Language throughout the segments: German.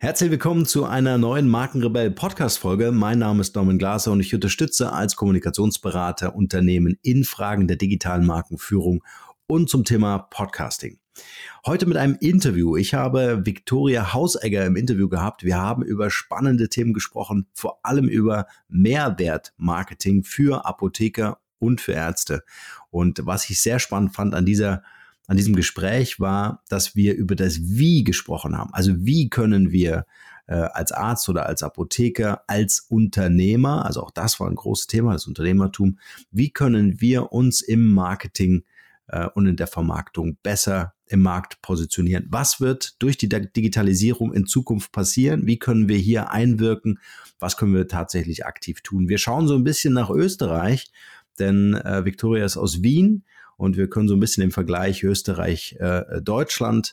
Herzlich willkommen zu einer neuen Markenrebell Podcast Folge. Mein Name ist Norman Glaser und ich unterstütze als Kommunikationsberater Unternehmen in Fragen der digitalen Markenführung und zum Thema Podcasting. Heute mit einem Interview. Ich habe Viktoria Hausegger im Interview gehabt. Wir haben über spannende Themen gesprochen, vor allem über Mehrwertmarketing für Apotheker und für Ärzte. Und was ich sehr spannend fand an dieser an diesem Gespräch war, dass wir über das Wie gesprochen haben. Also wie können wir äh, als Arzt oder als Apotheker, als Unternehmer, also auch das war ein großes Thema, das Unternehmertum, wie können wir uns im Marketing äh, und in der Vermarktung besser im Markt positionieren? Was wird durch die Digitalisierung in Zukunft passieren? Wie können wir hier einwirken? Was können wir tatsächlich aktiv tun? Wir schauen so ein bisschen nach Österreich, denn äh, Victoria ist aus Wien und wir können so ein bisschen den Vergleich Österreich-Deutschland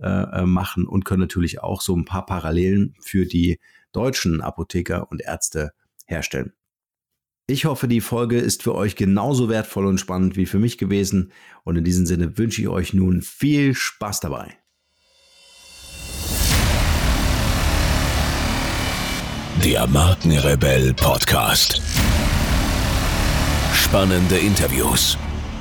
äh, äh, äh, machen und können natürlich auch so ein paar Parallelen für die deutschen Apotheker und Ärzte herstellen. Ich hoffe, die Folge ist für euch genauso wertvoll und spannend wie für mich gewesen. Und in diesem Sinne wünsche ich euch nun viel Spaß dabei. Der Markenrebell Podcast. Spannende Interviews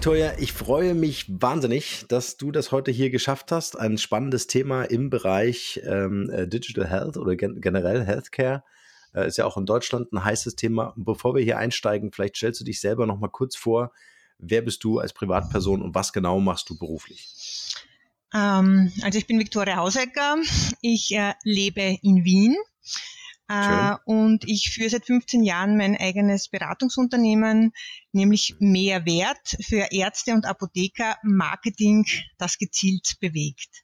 Victoria, ich freue mich wahnsinnig, dass du das heute hier geschafft hast. Ein spannendes Thema im Bereich ähm, äh, Digital Health oder gen generell Healthcare. Äh, ist ja auch in Deutschland ein heißes Thema. bevor wir hier einsteigen, vielleicht stellst du dich selber noch mal kurz vor. Wer bist du als Privatperson und was genau machst du beruflich? Ähm, also ich bin Viktoria Hausecker. Ich äh, lebe in Wien Schön. Äh, und ich führe seit 15 Jahren mein eigenes Beratungsunternehmen, nämlich Mehrwert für Ärzte und Apotheker Marketing, das gezielt bewegt.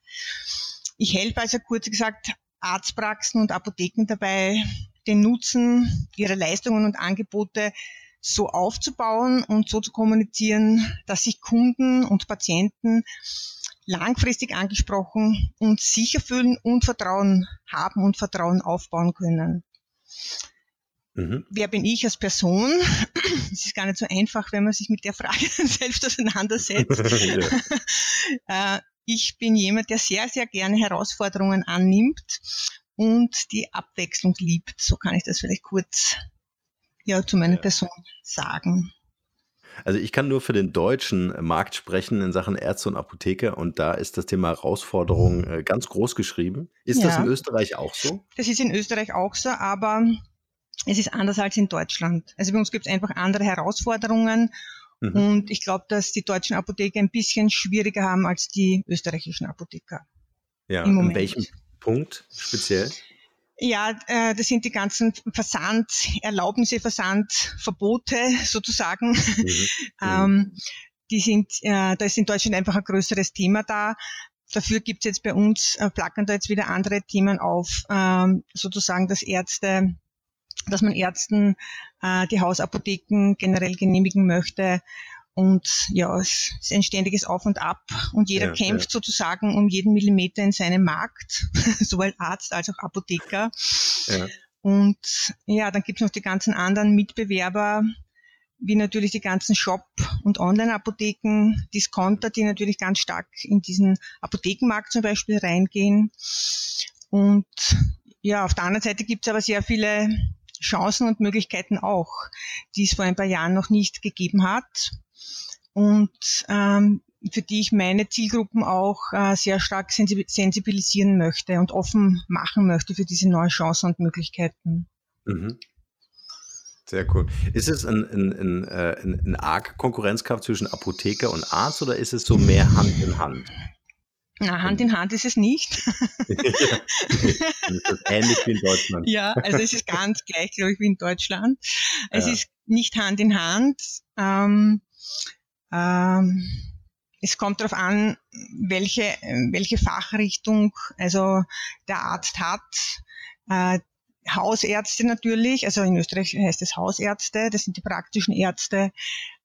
Ich helfe also kurz gesagt Arztpraxen und Apotheken dabei, den Nutzen ihrer Leistungen und Angebote so aufzubauen und so zu kommunizieren, dass sich Kunden und Patienten langfristig angesprochen und sicher fühlen und Vertrauen haben und Vertrauen aufbauen können. Mhm. Wer bin ich als Person? Es ist gar nicht so einfach, wenn man sich mit der Frage selbst auseinandersetzt. Äh, ich bin jemand, der sehr, sehr gerne Herausforderungen annimmt und die Abwechslung liebt. So kann ich das vielleicht kurz ja, zu meiner ja. Person sagen. Also ich kann nur für den deutschen Markt sprechen in Sachen Ärzte und Apotheker und da ist das Thema Herausforderung äh, ganz groß geschrieben. Ist ja. das in Österreich auch so? Das ist in Österreich auch so, aber es ist anders als in Deutschland. Also bei uns gibt es einfach andere Herausforderungen mhm. und ich glaube, dass die deutschen Apotheker ein bisschen schwieriger haben als die österreichischen Apotheker. Ja, in welchem Punkt speziell? Ja, äh, das sind die ganzen Versanderlaubnisse, Versandverbote sozusagen. Mhm. ähm, die sind, äh, da ist in Deutschland einfach ein größeres Thema da. Dafür gibt's jetzt bei uns, äh, flackern da jetzt wieder andere Themen auf, ähm, sozusagen, dass Ärzte, dass man Ärzten äh, die Hausapotheken generell genehmigen möchte und ja, es ist ein ständiges Auf und Ab und jeder ja, kämpft ja. sozusagen um jeden Millimeter in seinem Markt, sowohl Arzt als auch Apotheker. Ja. Und ja, dann gibt es noch die ganzen anderen Mitbewerber, wie natürlich die ganzen Shop- und Online-Apotheken, Discounter, die natürlich ganz stark in diesen Apothekenmarkt zum Beispiel reingehen. Und ja, auf der anderen Seite gibt es aber sehr viele Chancen und Möglichkeiten auch, die es vor ein paar Jahren noch nicht gegeben hat und ähm, für die ich meine Zielgruppen auch äh, sehr stark sensibilisieren möchte und offen machen möchte für diese neuen Chancen und Möglichkeiten. Mhm. Sehr cool. Ist es ein, ein, ein, äh, ein, ein arg Konkurrenzkampf zwischen Apotheker und Arzt oder ist es so mehr Hand in Hand? Na, Hand in Hand ist es nicht. ja, ähnlich wie in Deutschland. Ja, also es ist ganz gleich, glaube ich, wie in Deutschland. Es ja. ist nicht Hand in Hand. Ähm, ähm, es kommt darauf an, welche, welche Fachrichtung also der Arzt hat. Äh, Hausärzte natürlich, also in Österreich heißt es Hausärzte, das sind die praktischen Ärzte,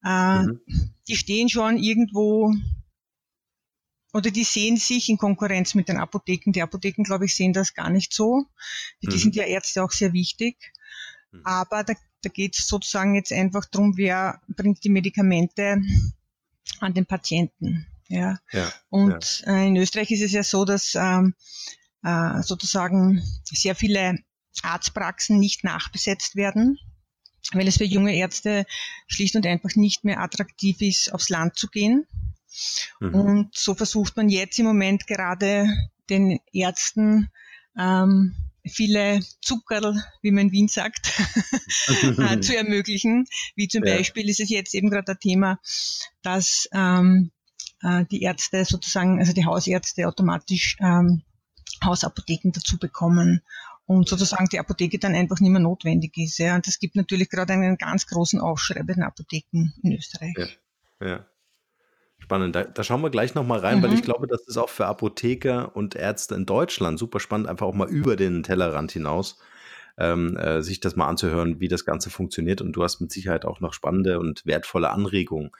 äh, mhm. die stehen schon irgendwo oder die sehen sich in Konkurrenz mit den Apotheken. Die Apotheken, glaube ich, sehen das gar nicht so. Die mhm. sind ja Ärzte auch sehr wichtig. Mhm. Aber da, da geht es sozusagen jetzt einfach darum, wer bringt die Medikamente an den Patienten. Ja. ja und ja. Äh, in Österreich ist es ja so, dass ähm, äh, sozusagen sehr viele Arztpraxen nicht nachbesetzt werden, weil es für junge Ärzte schlicht und einfach nicht mehr attraktiv ist, aufs Land zu gehen. Mhm. Und so versucht man jetzt im Moment gerade den Ärzten ähm, viele Zuckerl, wie man in Wien sagt, äh, zu ermöglichen. Wie zum ja. Beispiel ist es jetzt eben gerade ein Thema, dass ähm, äh, die Ärzte sozusagen, also die Hausärzte automatisch ähm, Hausapotheken dazu bekommen und sozusagen die Apotheke dann einfach nicht mehr notwendig ist. Ja. Und es gibt natürlich gerade einen ganz großen Aufschrei bei den Apotheken in Österreich. Ja, ja. Spannend. Da, da, schauen wir gleich nochmal rein, mhm. weil ich glaube, das ist auch für Apotheker und Ärzte in Deutschland super spannend, einfach auch mal über den Tellerrand hinaus ähm, äh, sich das mal anzuhören, wie das Ganze funktioniert. Und du hast mit Sicherheit auch noch spannende und wertvolle Anregungen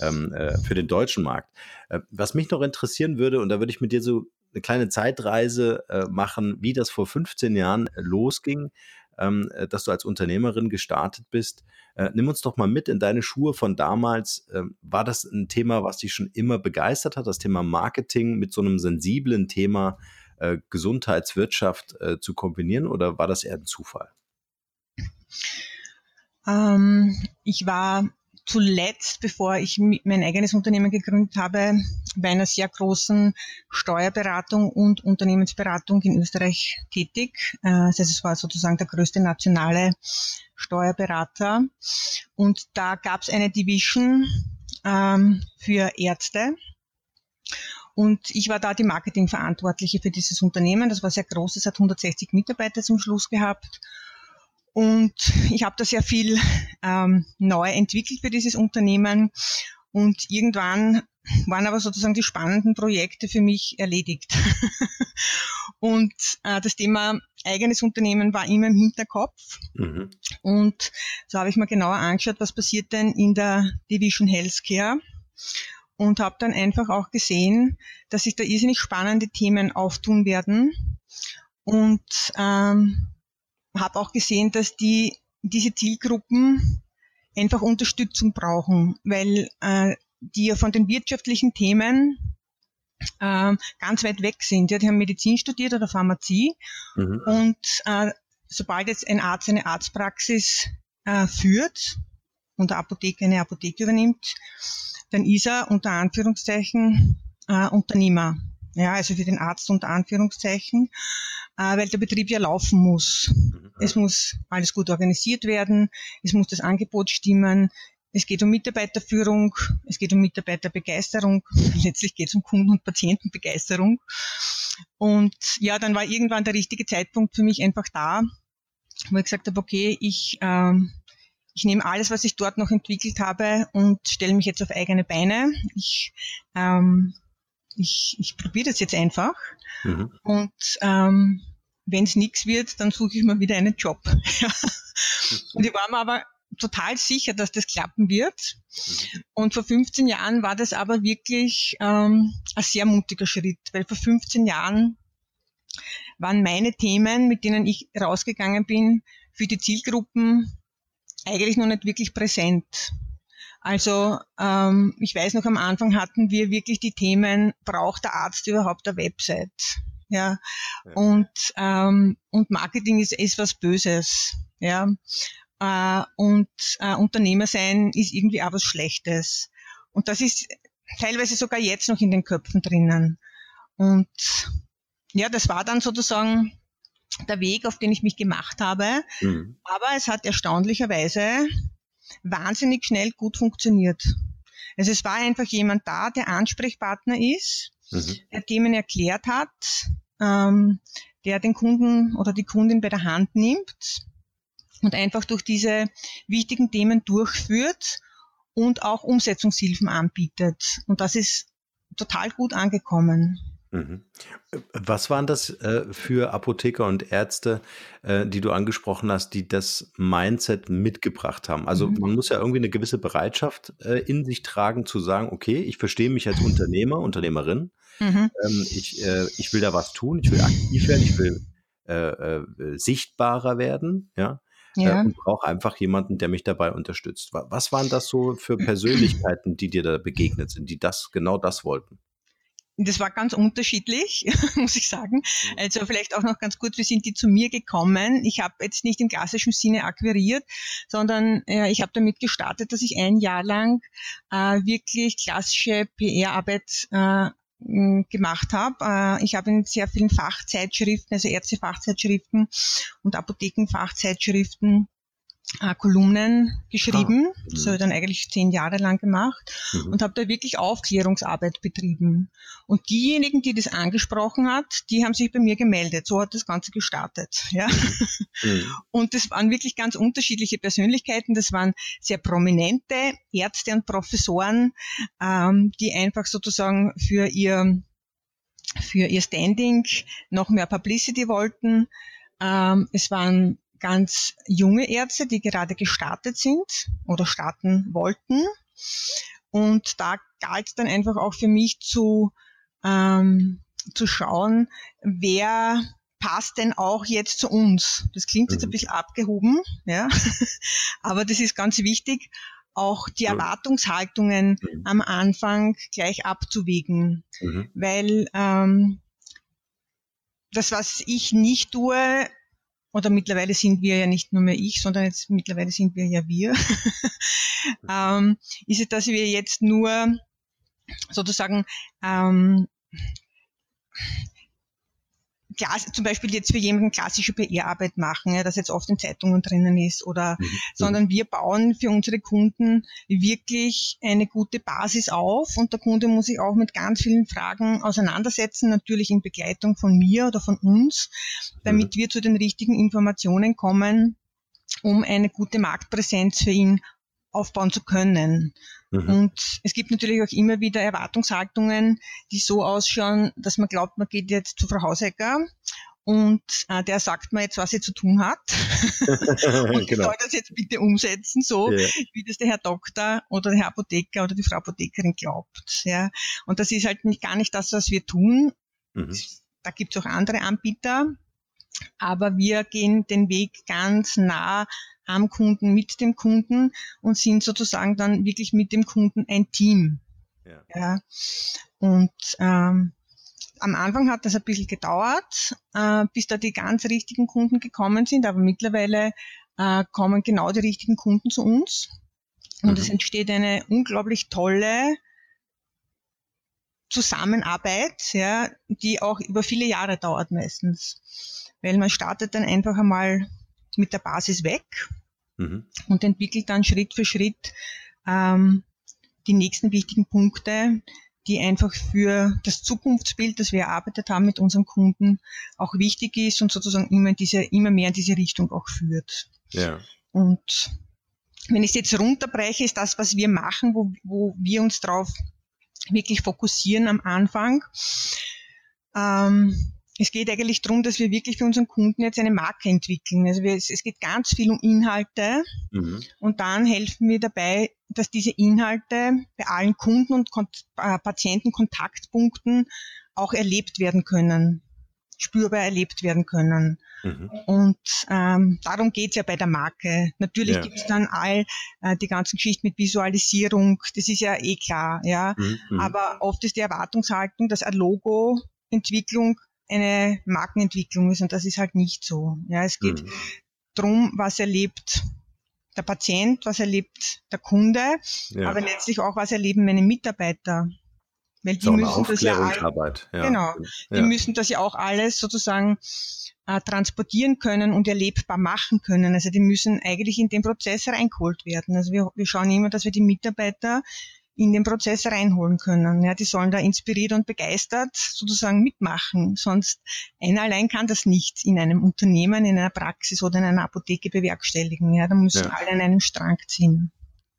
ähm, äh, für den deutschen Markt. Äh, was mich noch interessieren würde, und da würde ich mit dir so eine kleine Zeitreise äh, machen, wie das vor 15 Jahren losging ähm, äh, dass du als Unternehmerin gestartet bist. Äh, nimm uns doch mal mit in deine Schuhe von damals. Ähm, war das ein Thema, was dich schon immer begeistert hat, das Thema Marketing mit so einem sensiblen Thema äh, Gesundheitswirtschaft äh, zu kombinieren oder war das eher ein Zufall? Ähm, ich war zuletzt, bevor ich mein eigenes Unternehmen gegründet habe, bei einer sehr großen Steuerberatung und Unternehmensberatung in Österreich tätig. Äh, das heißt, es war sozusagen der größte nationale Steuerberater. Und da gab es eine Division ähm, für Ärzte. Und ich war da die Marketingverantwortliche für dieses Unternehmen. Das war sehr groß, es hat 160 Mitarbeiter zum Schluss gehabt. Und ich habe da sehr viel ähm, neu entwickelt für dieses Unternehmen. Und irgendwann waren aber sozusagen die spannenden Projekte für mich erledigt. und äh, das Thema eigenes Unternehmen war immer im Hinterkopf. Mhm. Und so habe ich mir genauer angeschaut, was passiert denn in der Division Healthcare. Und habe dann einfach auch gesehen, dass sich da irrsinnig spannende Themen auftun werden. Und ähm, habe auch gesehen, dass die diese Zielgruppen einfach Unterstützung brauchen, weil äh, die ja von den wirtschaftlichen Themen äh, ganz weit weg sind. Ja, die haben Medizin studiert oder Pharmazie mhm. und äh, sobald jetzt ein Arzt eine Arztpraxis äh, führt und der Apotheker eine Apotheke übernimmt, dann ist er unter Anführungszeichen äh, Unternehmer. Ja, also für den Arzt unter Anführungszeichen äh, weil der Betrieb ja laufen muss. Mhm. Es muss alles gut organisiert werden, es muss das Angebot stimmen, es geht um Mitarbeiterführung, es geht um Mitarbeiterbegeisterung, letztlich geht es um Kunden- und Patientenbegeisterung. Und ja, dann war irgendwann der richtige Zeitpunkt für mich einfach da, wo ich gesagt habe, okay, ich, ähm, ich nehme alles, was ich dort noch entwickelt habe und stelle mich jetzt auf eigene Beine. Ich, ähm, ich, ich probiere das jetzt einfach. Mhm. Und ähm, wenn es nichts wird, dann suche ich mir wieder einen Job. und ich war mir aber total sicher, dass das klappen wird. Und vor 15 Jahren war das aber wirklich ähm, ein sehr mutiger Schritt, weil vor 15 Jahren waren meine Themen, mit denen ich rausgegangen bin, für die Zielgruppen eigentlich noch nicht wirklich präsent. Also ähm, ich weiß noch, am Anfang hatten wir wirklich die Themen, braucht der Arzt überhaupt eine Website? ja. ja. Und, ähm, und Marketing ist, ist was Böses, ja. Äh, und äh, Unternehmer sein ist irgendwie auch was Schlechtes. Und das ist teilweise sogar jetzt noch in den Köpfen drinnen. Und ja, das war dann sozusagen der Weg, auf den ich mich gemacht habe. Mhm. Aber es hat erstaunlicherweise wahnsinnig schnell gut funktioniert. Also es war einfach jemand da, der Ansprechpartner ist, mhm. der Themen erklärt hat, ähm, der den Kunden oder die Kundin bei der Hand nimmt und einfach durch diese wichtigen Themen durchführt und auch Umsetzungshilfen anbietet. Und das ist total gut angekommen. Mhm. Was waren das äh, für Apotheker und Ärzte, äh, die du angesprochen hast, die das Mindset mitgebracht haben? Also Mhm. man muss ja irgendwie eine gewisse Bereitschaft äh, in sich tragen, zu sagen, okay, ich verstehe mich als Unternehmer, Unternehmerin, Mhm. ähm, ich, ich will da was tun, ich will aktiv werden, ich will äh, äh, sichtbarer werden, ja, Ja. und brauche einfach jemanden, der mich dabei unterstützt. Wa- Was waren das so für Persönlichkeiten, die dir da begegnet sind, die das genau das wollten? Das war ganz unterschiedlich, muss ich sagen. Mhm. Also vielleicht auch noch ganz kurz, wie sind die zu mir gekommen? Ich habe jetzt nicht im klassischen Sinne akquiriert, sondern äh, ich habe damit gestartet, dass ich ein Jahr lang äh, wirklich klassische PR-Arbeit äh, gemacht habe. Äh, ich habe in sehr vielen Fachzeitschriften, also Ärztefachzeitschriften und Apothekenfachzeitschriften äh, Kolumnen geschrieben. Ah, das habe ich dann eigentlich zehn Jahre lang gemacht Mhm. und habe da wirklich Aufklärungsarbeit betrieben. Und diejenigen, die das angesprochen hat, die haben sich bei mir gemeldet. So hat das Ganze gestartet. Ja. Mhm. Und das waren wirklich ganz unterschiedliche Persönlichkeiten. Das waren sehr prominente Ärzte und Professoren, ähm, die einfach sozusagen für ihr für ihr Standing noch mehr Publicity wollten. Ähm, es waren ganz junge Ärzte, die gerade gestartet sind oder starten wollten. Und da galt dann einfach auch für mich zu, ähm, zu schauen, wer passt denn auch jetzt zu uns. Das klingt jetzt ein Mhm. bisschen abgehoben, ja, aber das ist ganz wichtig, auch die. Erwartungshaltungen Mhm. am Anfang gleich abzuwägen, Mhm. weil ähm, das, was ich nicht tue, oder mittlerweile sind wir ja nicht nur mehr ich, sondern jetzt mittlerweile sind wir ja wir, ähm, ist es, dass wir jetzt nur sozusagen ähm, Klass, zum Beispiel jetzt für jemanden klassische PR-Arbeit machen, ja, das jetzt oft in Zeitungen drinnen ist, oder Mhm. sondern wir bauen für unsere Kunden wirklich eine gute Basis auf und der Kunde muss sich auch mit ganz vielen Fragen auseinandersetzen, natürlich in Begleitung von mir oder von uns, damit wir zu den richtigen Informationen kommen, um eine gute Marktpräsenz für ihn aufbauen zu können. Mhm. Und es gibt natürlich auch immer wieder Erwartungshaltungen, die so ausschauen, dass man glaubt, man geht jetzt zu Frau Hausecker und äh, der sagt mir jetzt, was sie zu tun hat. und ich genau. soll das jetzt bitte umsetzen, so Ja. wie das der Herr Doktor oder der Herr Apotheker oder die Frau Apothekerin glaubt. Ja. Und das ist halt nicht, gar nicht das, was wir tun. Mhm. Da gibt es auch andere Anbieter, aber wir gehen den Weg ganz nah am Kunden, mit dem Kunden und sind sozusagen dann wirklich mit dem Kunden ein Team. Ja. Ja. Und ähm, am Anfang hat das ein bisschen gedauert, äh, bis da die ganz richtigen Kunden gekommen sind, aber mittlerweile äh, kommen genau die richtigen Kunden zu uns. Und Mhm. es entsteht eine unglaublich tolle Zusammenarbeit, ja, die auch über viele Jahre dauert meistens. Weil man startet dann einfach einmal mit der Basis weg Mhm. und entwickelt dann Schritt für Schritt ähm, die nächsten wichtigen Punkte, die einfach für das Zukunftsbild, das wir erarbeitet haben mit unseren Kunden, auch wichtig ist und sozusagen immer, diese, immer mehr in diese Richtung auch führt. Ja. Und wenn ich es jetzt runterbreche, ist das, was wir machen, wo, wo wir uns drauf wirklich fokussieren am Anfang. Ähm, es geht eigentlich darum, dass wir wirklich für unseren Kunden jetzt eine Marke entwickeln. Also wir, es, geht ganz viel um Inhalte Mhm. und dann helfen wir dabei, dass diese Inhalte bei allen Kunden und Kon äh, Patientenkontaktpunkten auch erlebt werden können, spürbar erlebt werden können. Mhm. Und ähm, darum geht's ja bei der Marke. Natürlich Ja. gibt's dann all äh, die ganzen Geschichten mit Visualisierung, das ist ja eh klar, ja. Mhm. Mhm. Aber oft ist die Erwartungshaltung, dass eine Logo-Entwicklung eine Markenentwicklung ist und das ist halt nicht so. Ja, es geht Mhm. drum, was erlebt der Patient, was erlebt der Kunde, Ja. aber letztlich auch, was erleben meine Mitarbeiter. Weil die müssen das ja all. Ja. Genau. die Ja. müssen das ja auch alles sozusagen äh, transportieren können und erlebbar machen können. Also die müssen eigentlich in den Prozess reingeholt werden. Also wir, wir schauen immer, dass wir die Mitarbeiter in den Prozess reinholen können. Ja, die sollen da inspiriert und begeistert sozusagen mitmachen. Sonst einer allein kann das nicht in einem Unternehmen, in einer Praxis oder in einer Apotheke bewerkstelligen. Ja, da müssen Ja. alle an einem Strang ziehen.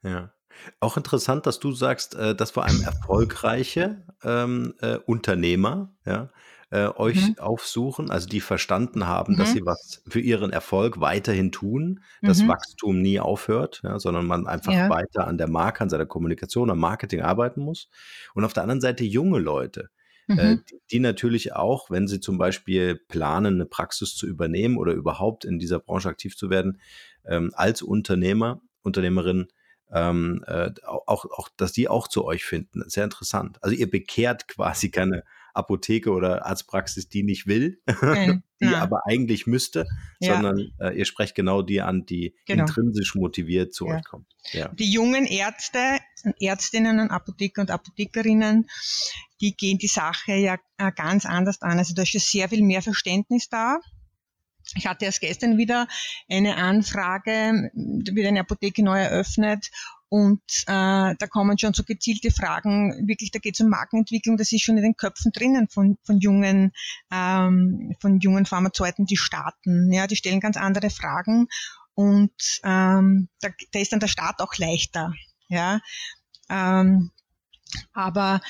Ja. Auch interessant, dass du sagst, äh, dass vor allem erfolgreiche ähm, äh, Unternehmer ja, äh, euch mhm. aufsuchen, also die verstanden haben, mhm. dass sie was für ihren Erfolg weiterhin tun, dass mhm. Wachstum nie aufhört, ja, sondern man einfach ja. weiter an der Marke, an seiner Kommunikation, am Marketing arbeiten muss. Und auf der anderen Seite junge Leute, äh, mhm. die, die natürlich auch, wenn sie zum Beispiel planen, eine Praxis zu übernehmen oder überhaupt in dieser Branche aktiv zu werden, ähm, als Unternehmer, Unternehmerin, ähm, äh, auch, auch, dass die auch zu euch finden. Sehr interessant. Also ihr bekehrt quasi keine Apotheke oder Arztpraxis, die nicht will, Nein, die na. aber eigentlich müsste, ja. sondern äh, ihr sprecht genau die an, die genau. intrinsisch motiviert zu ja. euch kommen. Ja. Die jungen Ärzte, Ärztinnen und Apotheker und Apothekerinnen, die gehen die Sache ja äh, ganz anders an. Also da ist ja sehr viel mehr Verständnis da. Ich hatte erst gestern wieder eine Anfrage, da wird eine Apotheke neu eröffnet und äh, da kommen schon so gezielte Fragen, wirklich, da geht es um Markenentwicklung, das ist schon in den Köpfen drinnen von, von jungen, ähm, von jungen Pharmazeuten, die starten. Ja, die stellen ganz andere Fragen und ähm, da, da ist dann der Start auch leichter. Ja, ähm, aber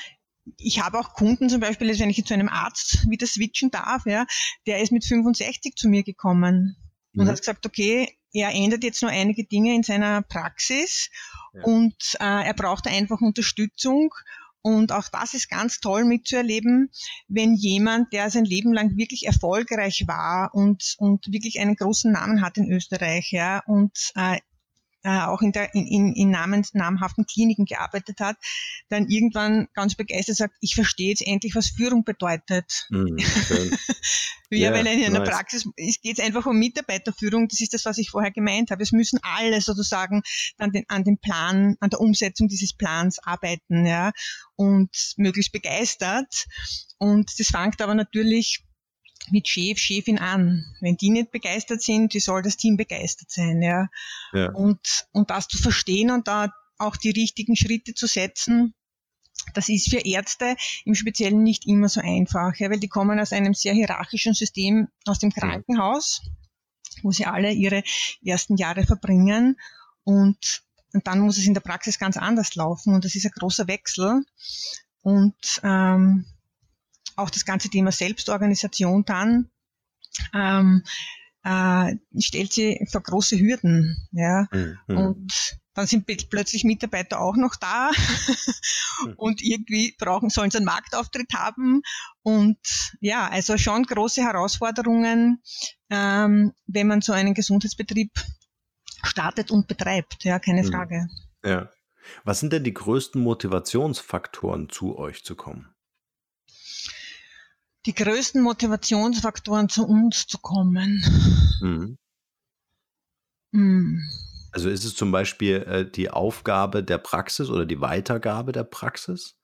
ich habe auch Kunden zum Beispiel, wenn ich zu einem Arzt wieder switchen darf, ja, der ist mit 65 zu mir gekommen und mhm. hat gesagt, okay, er ändert jetzt nur einige Dinge in seiner Praxis ja. und äh, er braucht einfach Unterstützung. Und auch das ist ganz toll mitzuerleben, wenn jemand, der sein Leben lang wirklich erfolgreich war und, und wirklich einen großen Namen hat in Österreich, ja, und äh, äh, auch in, der, in, in, in namens, namhaften Kliniken gearbeitet hat, dann irgendwann ganz begeistert sagt, ich verstehe jetzt endlich, was Führung bedeutet. Mm, ja, yeah, weil in einer nice. Praxis es geht einfach um Mitarbeiterführung, das ist das, was ich vorher gemeint habe. Es müssen alle sozusagen an den, an dem Plan, an der Umsetzung dieses Plans arbeiten, ja, und möglichst begeistert. Und das fängt aber natürlich mit Chef, Chefin an. Wenn die nicht begeistert sind, wie soll das Team begeistert sein, ja. ja. Und, und das zu verstehen und da auch die richtigen Schritte zu setzen, das ist für Ärzte im Speziellen nicht immer so einfach, ja, weil die kommen aus einem sehr hierarchischen System aus dem Krankenhaus, wo sie alle ihre ersten Jahre verbringen und, und dann muss es in der Praxis ganz anders laufen und das ist ein großer Wechsel und ähm, auch das ganze Thema Selbstorganisation dann ähm, äh, stellt sie vor große Hürden. Ja? Mhm. Und dann sind plötzlich Mitarbeiter auch noch da und irgendwie brauchen, sollen sie einen Marktauftritt haben. Und ja, also schon große Herausforderungen, ähm, wenn man so einen Gesundheitsbetrieb startet und betreibt. Ja, keine mhm. Frage. Ja. Was sind denn die größten Motivationsfaktoren, zu euch zu kommen? Die größten Motivationsfaktoren zu uns zu kommen. Mhm. Mhm. Also ist es zum Beispiel äh, die Aufgabe der Praxis oder die Weitergabe der Praxis?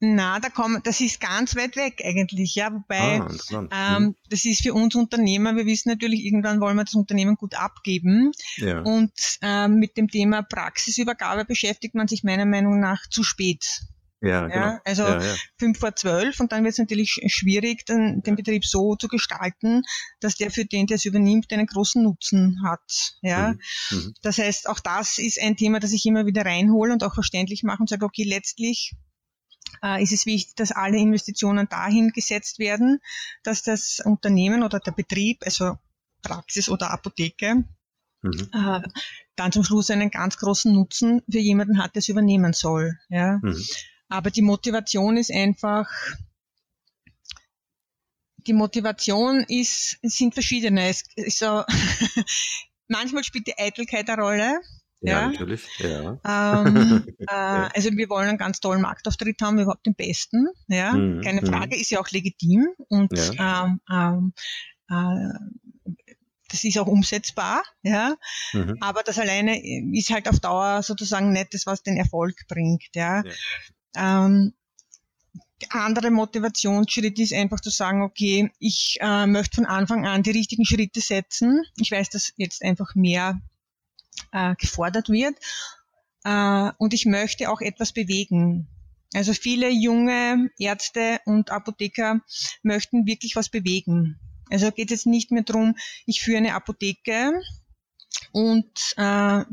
Na, da kommen, das ist ganz weit weg eigentlich, ja. Wobei ah, ähm, mhm. das ist für uns Unternehmer, wir wissen natürlich, irgendwann wollen wir das Unternehmen gut abgeben. Ja. Und ähm, mit dem Thema Praxisübergabe beschäftigt man sich meiner Meinung nach zu spät. Ja, genau. also ja, ja. fünf vor zwölf und dann wird es natürlich schwierig, dann den Betrieb so zu gestalten, dass der für den, der es übernimmt, einen großen Nutzen hat. Ja, mhm. mhm. das heißt, auch das ist ein Thema, das ich immer wieder reinhole und auch verständlich mache und sage, okay, letztlich äh, ist es wichtig, dass alle Investitionen dahin gesetzt werden, dass das Unternehmen oder der Betrieb, also Praxis oder Apotheke, mhm. äh, dann zum Schluss einen ganz großen Nutzen für jemanden hat, der es übernehmen soll. Ja. Mhm. Aber die Motivation ist einfach, die Motivation ist, sind verschiedene. Es so, manchmal spielt die Eitelkeit eine Rolle. Ja, ja. natürlich. Ja. Ähm, äh, also wir wollen einen ganz tollen Marktauftritt haben, überhaupt den besten. Ja, mhm. keine mhm. Frage, ist ja auch legitim und ähm, ähm, äh, das ist auch umsetzbar, ja. Mhm. Aber das alleine ist halt auf Dauer sozusagen nicht das, was den Erfolg bringt, ja. Ähm, andere Motivationsschritt ist einfach zu sagen, okay, ich äh, möchte von Anfang an die richtigen Schritte setzen. Ich weiß, dass jetzt einfach mehr äh, gefordert wird. Äh, und ich möchte auch etwas bewegen. Also viele junge Ärzte und Apotheker möchten wirklich was bewegen. Also geht es jetzt nicht mehr darum, ich führe eine Apotheke und äh,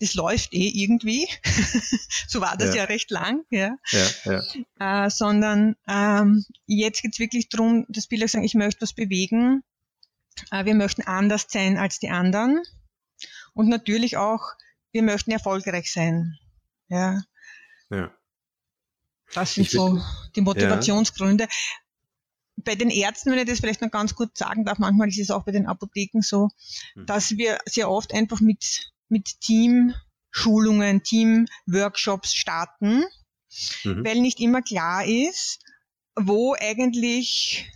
das läuft eh irgendwie. so war das ja. ja, recht lang, ja. ja, ja. Äh, sondern ähm, jetzt geht's wirklich darum, dass Bilder sagen, ich möchte was bewegen. Äh, wir möchten anders sein als die anderen. Und natürlich auch, wir möchten erfolgreich sein. Ja. ja. Das sind ich so die Motivationsgründe. Ja. Bei den Ärzten, wenn ich das vielleicht noch ganz kurz sagen darf, manchmal ist es auch bei den Apotheken so, mhm. dass wir sehr oft einfach mit mit Team-Schulungen, Team-Workshops starten, mhm. weil nicht immer klar ist, wo eigentlich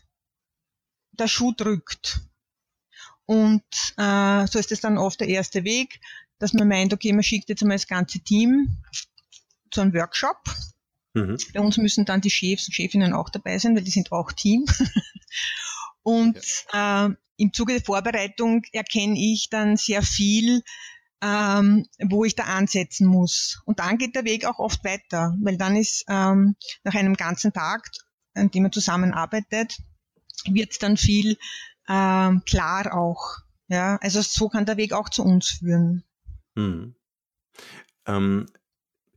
der Schuh drückt. Und äh, so ist es dann oft der erste Weg, dass man meint, okay, man schickt jetzt einmal das ganze Team zu einem Workshop. Mhm. Bei uns müssen dann die Chefs und Chefinnen auch dabei sein, weil die sind auch Team. und ja. äh, im Zuge der Vorbereitung erkenne ich dann sehr viel, ähm, wo ich da ansetzen muss. Und dann geht der Weg auch oft weiter, weil dann ist ähm, nach einem ganzen Tag, an dem man zusammenarbeitet, wird dann viel ähm, klar auch. Ja, also so kann der Weg auch zu uns führen. Hm. Ähm,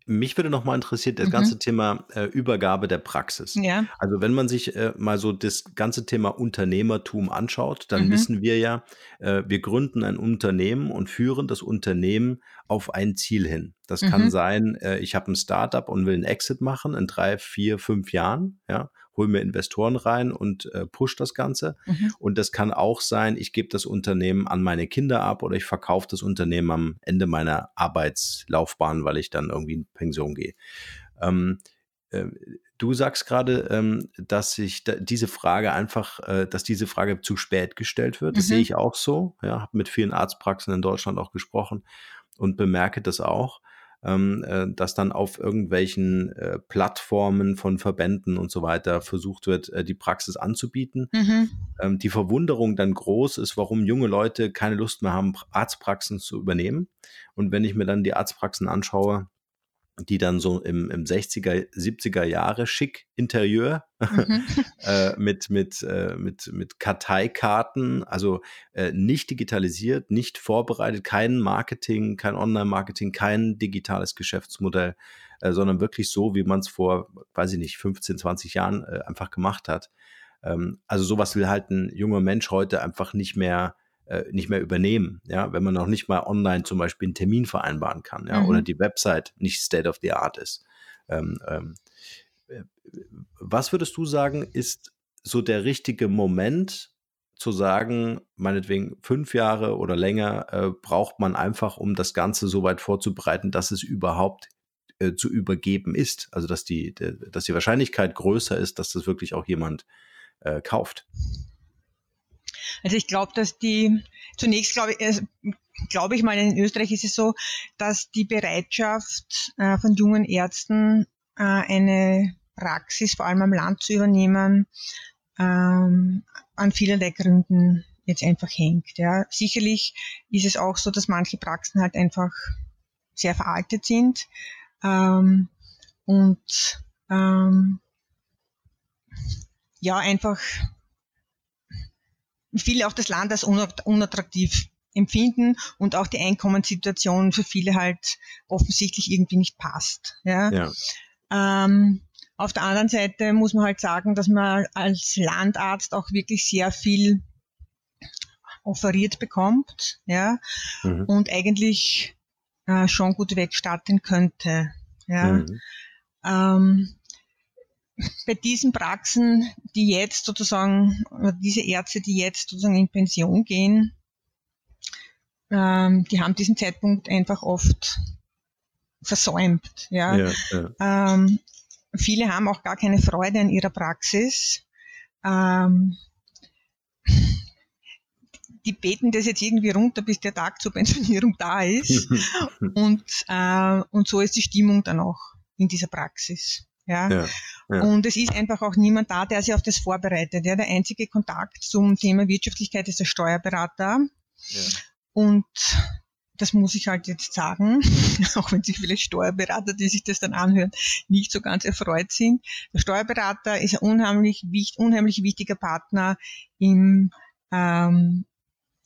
mich würde noch mal interessiert das mhm. ganze Thema äh, Übergabe der Praxis. Ja. Also wenn man sich äh, mal so das ganze Thema Unternehmertum anschaut, dann mhm. wissen wir ja, äh, wir gründen ein Unternehmen und führen das Unternehmen auf ein Ziel hin. Das mhm. kann sein, äh, ich habe ein Startup und will einen Exit machen in drei, vier, fünf Jahren. Ja, hole mir Investoren rein und äh, push das Ganze. Mhm. Und das kann auch sein, ich gebe das Unternehmen an meine Kinder ab oder ich verkaufe das Unternehmen am Ende meiner Arbeitslaufbahn, weil ich dann irgendwie in Pension gehe. Ähm, äh, du sagst gerade, ähm, dass sich da diese Frage einfach, äh, dass diese Frage zu spät gestellt wird. Das mhm. sehe ich auch so. Ja, habe mit vielen Arztpraxen in Deutschland auch gesprochen und bemerke das auch ähm, äh, dass dann auf irgendwelchen äh, Plattformen von Verbänden und so weiter versucht wird, äh, die Praxis anzubieten. Mhm. Ähm, die Verwunderung dann groß ist, warum junge Leute keine Lust mehr haben, Arztpraxen zu übernehmen. Und wenn ich mir dann die Arztpraxen anschaue, die dann so im, im 60er, 70er Jahre schick Interieur mhm. äh, mit, mit, äh, mit, mit Karteikarten, also äh, nicht digitalisiert, nicht vorbereitet, kein Marketing, kein Online-Marketing, kein digitales Geschäftsmodell, äh, sondern wirklich so, wie man es vor, weiß ich nicht, 15, 20 Jahren äh, einfach gemacht hat. Ähm, also sowas will halt ein junger Mensch heute einfach nicht mehr äh, nicht mehr übernehmen, ja, wenn man noch nicht mal online zum Beispiel einen Termin vereinbaren kann, ja, mhm. oder die Website nicht State of the Art ist. Ähm, ähm, äh, was würdest du sagen, ist so der richtige Moment zu sagen, meinetwegen fünf Jahre oder länger äh, braucht man einfach, um das Ganze so weit vorzubereiten, dass es überhaupt äh, zu übergeben ist. Also dass die, de, dass die Wahrscheinlichkeit größer ist, dass das wirklich auch jemand äh, kauft. Also ich glaube, dass die, zunächst glaube ich, äh, glaube ich mal, in Österreich ist es so, dass die Bereitschaft äh, von jungen Ärzten, äh, eine Praxis vor allem am Land zu übernehmen, ähm, an vielerlei Gründen jetzt einfach hängt. Ja. Sicherlich ist es auch so, dass manche Praxen halt einfach sehr veraltet sind ähm, und ähm, ja einfach viele auch das Land als unattraktiv empfinden und auch die Einkommenssituation für viele halt offensichtlich irgendwie nicht passt. Ja. ja. Ähm, auf der anderen Seite muss man halt sagen, dass man als Landarzt auch wirklich sehr viel offeriert bekommt, ja, mhm. und eigentlich äh, schon gut wegstarten könnte. Ja. Mhm. Ähm, bei diesen Praxen, die jetzt sozusagen, diese Ärzte, die jetzt sozusagen in Pension gehen, ähm, die haben diesen Zeitpunkt einfach oft versäumt. Ja. ja, ja. Ähm, viele haben auch gar keine Freude an ihrer Praxis. Ähm, die beten das jetzt irgendwie runter, bis der Tag zur Pensionierung da ist. und, äh, und so ist die Stimmung dann auch in dieser Praxis. Ja? ja? Ja, Und es ist einfach auch niemand da, der sich auf das vorbereitet. Ja? Der einzige Kontakt zum Thema Wirtschaftlichkeit ist der Steuerberater. Ja. Und das muss ich halt jetzt sagen, auch wenn sich vielleicht Steuerberater, die sich das dann anhören, nicht so ganz erfreut sind. Der Steuerberater ist ein unheimlich, unheimlich wichtiger Partner im, ähm,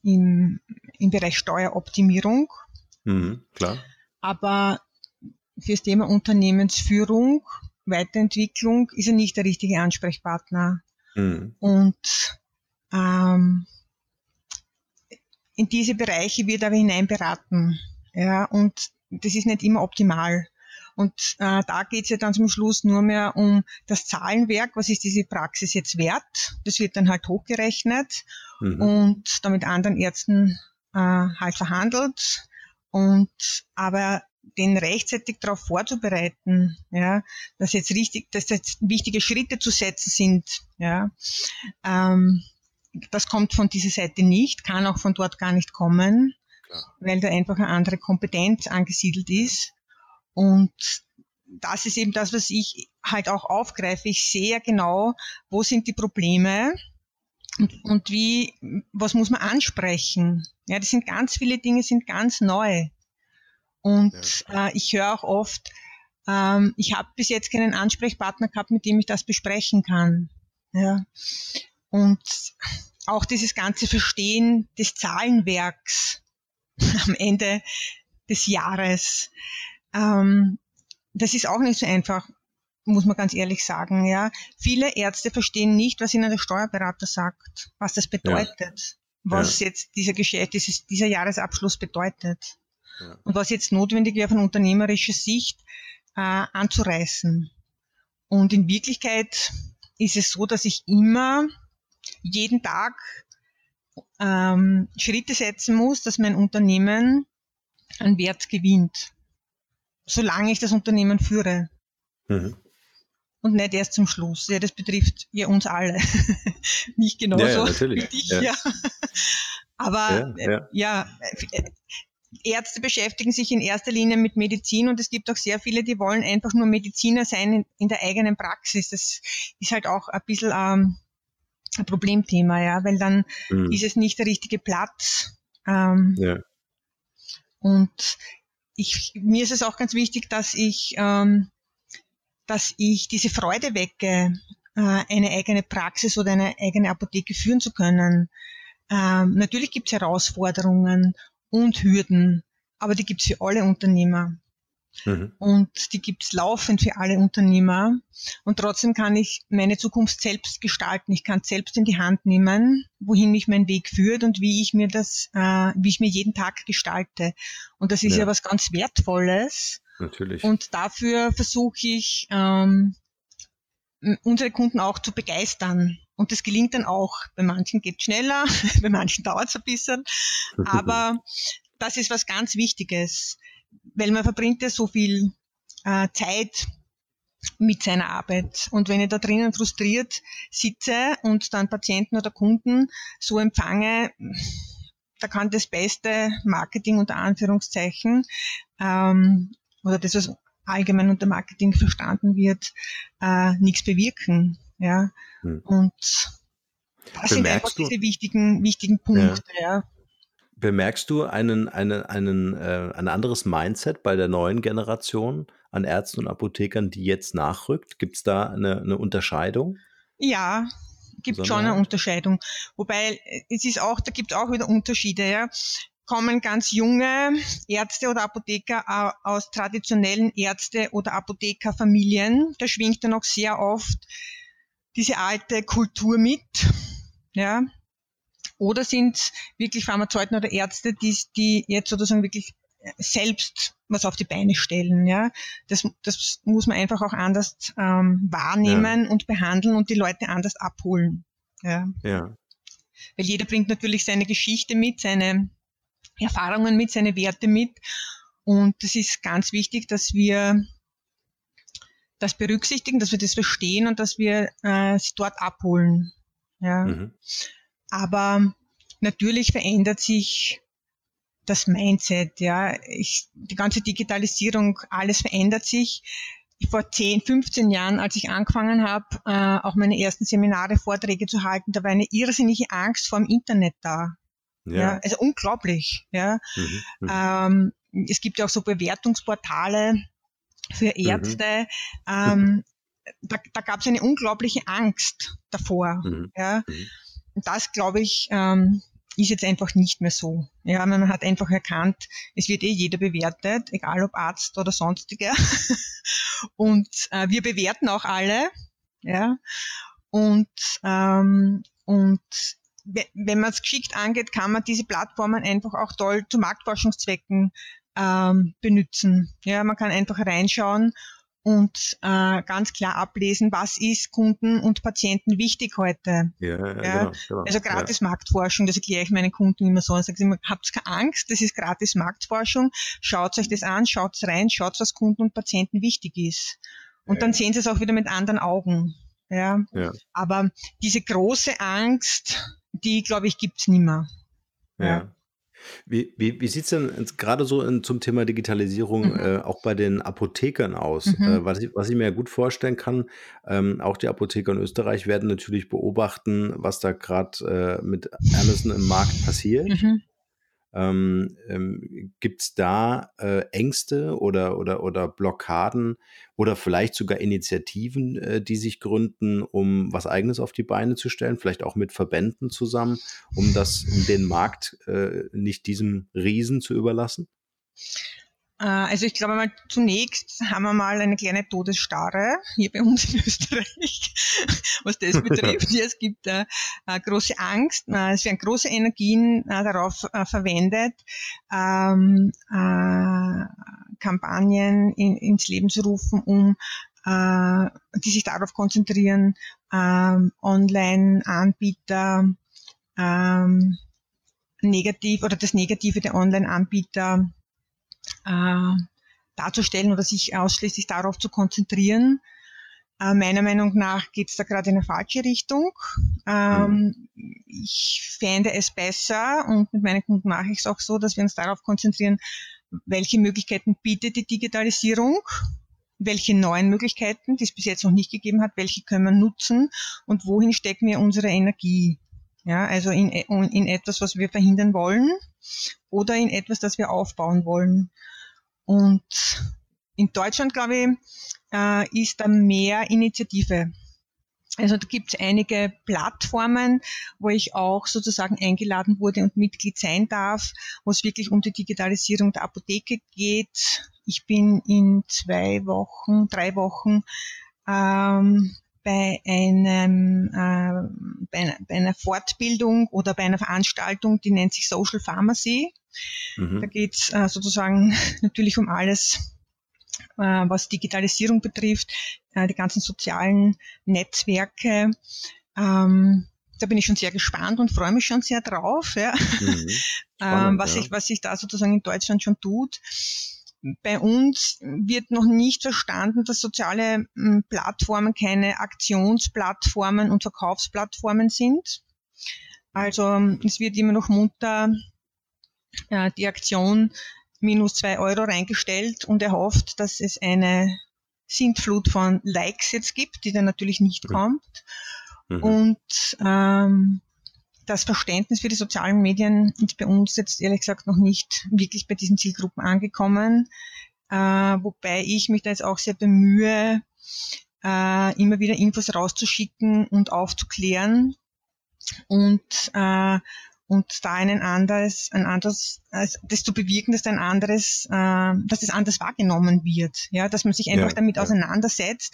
im, im Bereich Steueroptimierung. Mhm, klar. aber fürs Thema Unternehmensführung, Weiterentwicklung ist er nicht der richtige Ansprechpartner. Mhm. Und ähm, in diese Bereiche wird aber hineinberaten. Ja, und das ist nicht immer optimal. Und äh, da geht es ja dann zum Schluss nur mehr um das Zahlenwerk, was ist diese Praxis jetzt wert? Das wird dann halt hochgerechnet mhm. und da mit anderen Ärzten äh, halt verhandelt. Und aber den rechtzeitig darauf vorzubereiten, ja, dass jetzt richtig, dass jetzt wichtige Schritte zu setzen sind, ja, ähm, das kommt von dieser Seite nicht, kann auch von dort gar nicht kommen, Klar. weil da einfach eine andere Kompetenz angesiedelt ist. Und das ist eben das, was ich halt auch aufgreife. Ich sehe ja genau, wo sind die Probleme und, und wie, was muss man ansprechen. Ja, das sind ganz viele Dinge, sind ganz neu. Und ja. äh, ich höre auch oft, ähm, ich habe bis jetzt keinen Ansprechpartner gehabt, mit dem ich das besprechen kann. Ja. Und auch dieses ganze Verstehen des Zahlenwerks am Ende des Jahres, ähm, das ist auch nicht so einfach, muss man ganz ehrlich sagen. Ja, viele Ärzte verstehen nicht, was ihnen der Steuerberater sagt, was das bedeutet, ja. was ja. jetzt dieser Geschäft, dieses, dieser Jahresabschluss bedeutet ja. und was jetzt notwendig wäre von unternehmerischer Sicht äh, anzureißen. Und in Wirklichkeit ist es so, dass ich immer jeden Tag ähm, Schritte setzen muss, dass mein Unternehmen an Wert gewinnt solange ich das Unternehmen führe. Mhm. Und nicht erst zum Schluss. Ja, das betrifft ja uns alle. Mich genauso. Ja, ja natürlich. Dich, ja. ja. Aber ja, ja. ja, Ärzte beschäftigen sich in erster Linie mit Medizin und es gibt auch sehr viele, die wollen einfach nur Mediziner sein in, in der eigenen Praxis. Das ist halt auch ein bisschen ähm, ein Problemthema, ja, weil dann mhm. ist es nicht der richtige Platz. Ähm, ja. Und ich, mir ist es auch ganz wichtig, dass ich, ähm, dass ich diese Freude wecke, äh, eine eigene Praxis oder eine eigene Apotheke führen zu können. Ähm, natürlich gibt es Herausforderungen und Hürden, aber die gibt es für alle Unternehmer. Mhm. Und die gibt's laufend für alle Unternehmer. Und trotzdem kann ich meine Zukunft selbst gestalten. Ich kann selbst in die Hand nehmen, wohin mich mein Weg führt und wie ich mir das, äh, wie ich mir jeden Tag gestalte. Und das ist ja, ja was ganz Wertvolles. Natürlich. Und dafür versuche ich, ähm, unsere Kunden auch zu begeistern. Und das gelingt dann auch. Bei manchen geht schneller, bei manchen dauert es ein bisschen. Aber das ist was ganz Wichtiges weil man verbringt ja so viel äh, Zeit mit seiner Arbeit. Und wenn ich da drinnen frustriert sitze und dann Patienten oder Kunden so empfange, da kann das beste Marketing unter Anführungszeichen ähm, oder das, was allgemein unter Marketing verstanden wird, äh, nichts bewirken. Ja. Hm. Und das Bemerkst sind einfach du? diese wichtigen, wichtigen Punkte. Ja. ja. Bemerkst du einen, einen, einen, äh, ein anderes Mindset bei der neuen Generation an Ärzten und Apothekern, die jetzt nachrückt? Gibt es da eine, eine Unterscheidung? Ja, gibt schon eine Unterscheidung. Wobei äh, es ist auch, da gibt auch wieder Unterschiede. Ja. Kommen ganz junge Ärzte oder Apotheker aus traditionellen Ärzte- oder Apothekerfamilien, da schwingt dann auch sehr oft diese alte Kultur mit. Ja, oder sind wirklich Pharmazeuten oder Ärzte, die, die jetzt sozusagen wirklich selbst was auf die Beine stellen. Ja, das, das muss man einfach auch anders ähm, wahrnehmen ja. und behandeln und die Leute anders abholen. Ja. ja. Weil jeder bringt natürlich seine Geschichte mit, seine Erfahrungen mit, seine Werte mit. Und das ist ganz wichtig, dass wir das berücksichtigen, dass wir das verstehen und dass wir äh, sie dort abholen. Ja. Mhm. Aber natürlich verändert sich das Mindset, ja. Ich, die ganze Digitalisierung, alles verändert sich. Vor 10, 15 Jahren, als ich angefangen habe, äh, auch meine ersten Seminare, Vorträge zu halten, da war eine irrsinnige Angst vor dem Internet da. Ja. ja also unglaublich. Ja. Mhm, mhm. ähm, es gibt ja auch so Bewertungsportale für mhm. Ärzte. Mhm. Ähm, da, da gab es eine unglaubliche Angst davor. Mhm. Ja. Mhm das, glaube ich, ähm, ist jetzt einfach nicht mehr so. Ja, man hat einfach erkannt, es wird eh jeder bewertet, egal ob Arzt oder sonstiger. und äh, wir bewerten auch alle. Ja, und ähm, und wenn man es geschickt angeht, kann man diese Plattformen einfach auch toll zu Marktforschungszwecken ähm, benutzen. Ja, man kann einfach reinschauen und äh, ganz klar ablesen, was ist Kunden und Patienten wichtig heute. Ja, ja, ja genau, genau, Also gratis ja. Marktforschung, das erkläre ich meinen Kunden immer so. Ich sage immer, habt keine Angst, das ist gratis Marktforschung. Schaut euch das an, schaut rein, schaut, was Kunden und Patienten wichtig ist. Und ja. dann sehen sie es auch wieder mit anderen Augen. Ja. ja. Aber diese große Angst, die, glaube ich, gibt's nimmer. Ja. Wie, wie, wie sieht es denn gerade so in, zum Thema Digitalisierung mhm. äh, auch bei den Apothekern aus? Mhm. Äh, was, ich, was ich mir gut vorstellen kann, ähm, auch die Apotheker in Österreich werden natürlich beobachten, was da gerade äh, mit Amazon im Markt passiert. Mhm. Ähm, ähm, Gibt es da äh, Ängste oder, oder, oder Blockaden oder vielleicht sogar Initiativen, äh, die sich gründen, um was Eigenes auf die Beine zu stellen, vielleicht auch mit Verbänden zusammen, um das, um den Markt äh, nicht diesem Riesen zu überlassen? Äh, also ich glaube mal, zunächst haben wir mal eine kleine Todesstarre hier bei uns in Österreich, was das betrifft. Ja, es gibt äh, äh, große Angst, äh, es werden große Energien äh, darauf äh, verwendet, ähm, Kampagnen in, ins Leben zu rufen, um die sich darauf konzentrieren, ähm, Online-Anbieter ähm, negativ oder das Negative der Online-Anbieter äh, darzustellen oder sich ausschließlich darauf zu konzentrieren. Äh, meiner Meinung nach geht es da gerade in eine falsche Richtung. Ähm, mhm. Ich fände es besser und mit meinen Kunden mache ich es auch so, dass wir uns darauf konzentrieren, welche Möglichkeiten bietet die Digitalisierung, welche neuen Möglichkeiten, die es bis jetzt noch nicht gegeben hat, welche können wir nutzen und wohin stecken wir unsere Energie. Ja, also in, in etwas, was wir verhindern wollen oder in etwas, das wir aufbauen wollen. Und in Deutschland, glaube ich, äh, ist da mehr Initiative. Also da gibt es einige Plattformen, wo ich auch sozusagen eingeladen wurde und Mitglied sein darf, wo es wirklich um die Digitalisierung der Apotheke geht. Ich bin in zwei Wochen, drei Wochen ähm, bei, einem, äh, bei, einer, bei einer Fortbildung oder bei einer Veranstaltung, die nennt sich Social Pharmacy. Mhm. Da geht es äh, sozusagen natürlich um alles, äh, was Digitalisierung betrifft, äh, die ganzen sozialen Netzwerke. Ähm, da bin ich schon sehr gespannt und freue mich schon sehr drauf, ja. Mhm. Spannend, ähm, was, ja. sich, was sich da sozusagen in Deutschland schon tut bei uns wird noch nicht verstanden, dass soziale hm, Plattformen keine Aktionsplattformen und Verkaufsplattformen sind. Also hm, es wird immer noch munter äh, die Aktion minus zwei Euro reingestellt und erhofft, dass es eine Sintflut von Likes jetzt gibt, die dann natürlich nicht mhm. kommt. Und ähm, das Verständnis für die sozialen Medien ist bei uns jetzt ehrlich gesagt noch nicht wirklich bei diesen Zielgruppen angekommen. Äh, wobei ich mich da jetzt auch sehr bemühe, äh, immer wieder Infos rauszuschicken und aufzuklären und äh, und da einen anderes, ein anderes, das zu bewirken, dass ein anderes, äh, dass es anders wahrgenommen wird, ja, dass man sich einfach ja, damit ja. auseinandersetzt,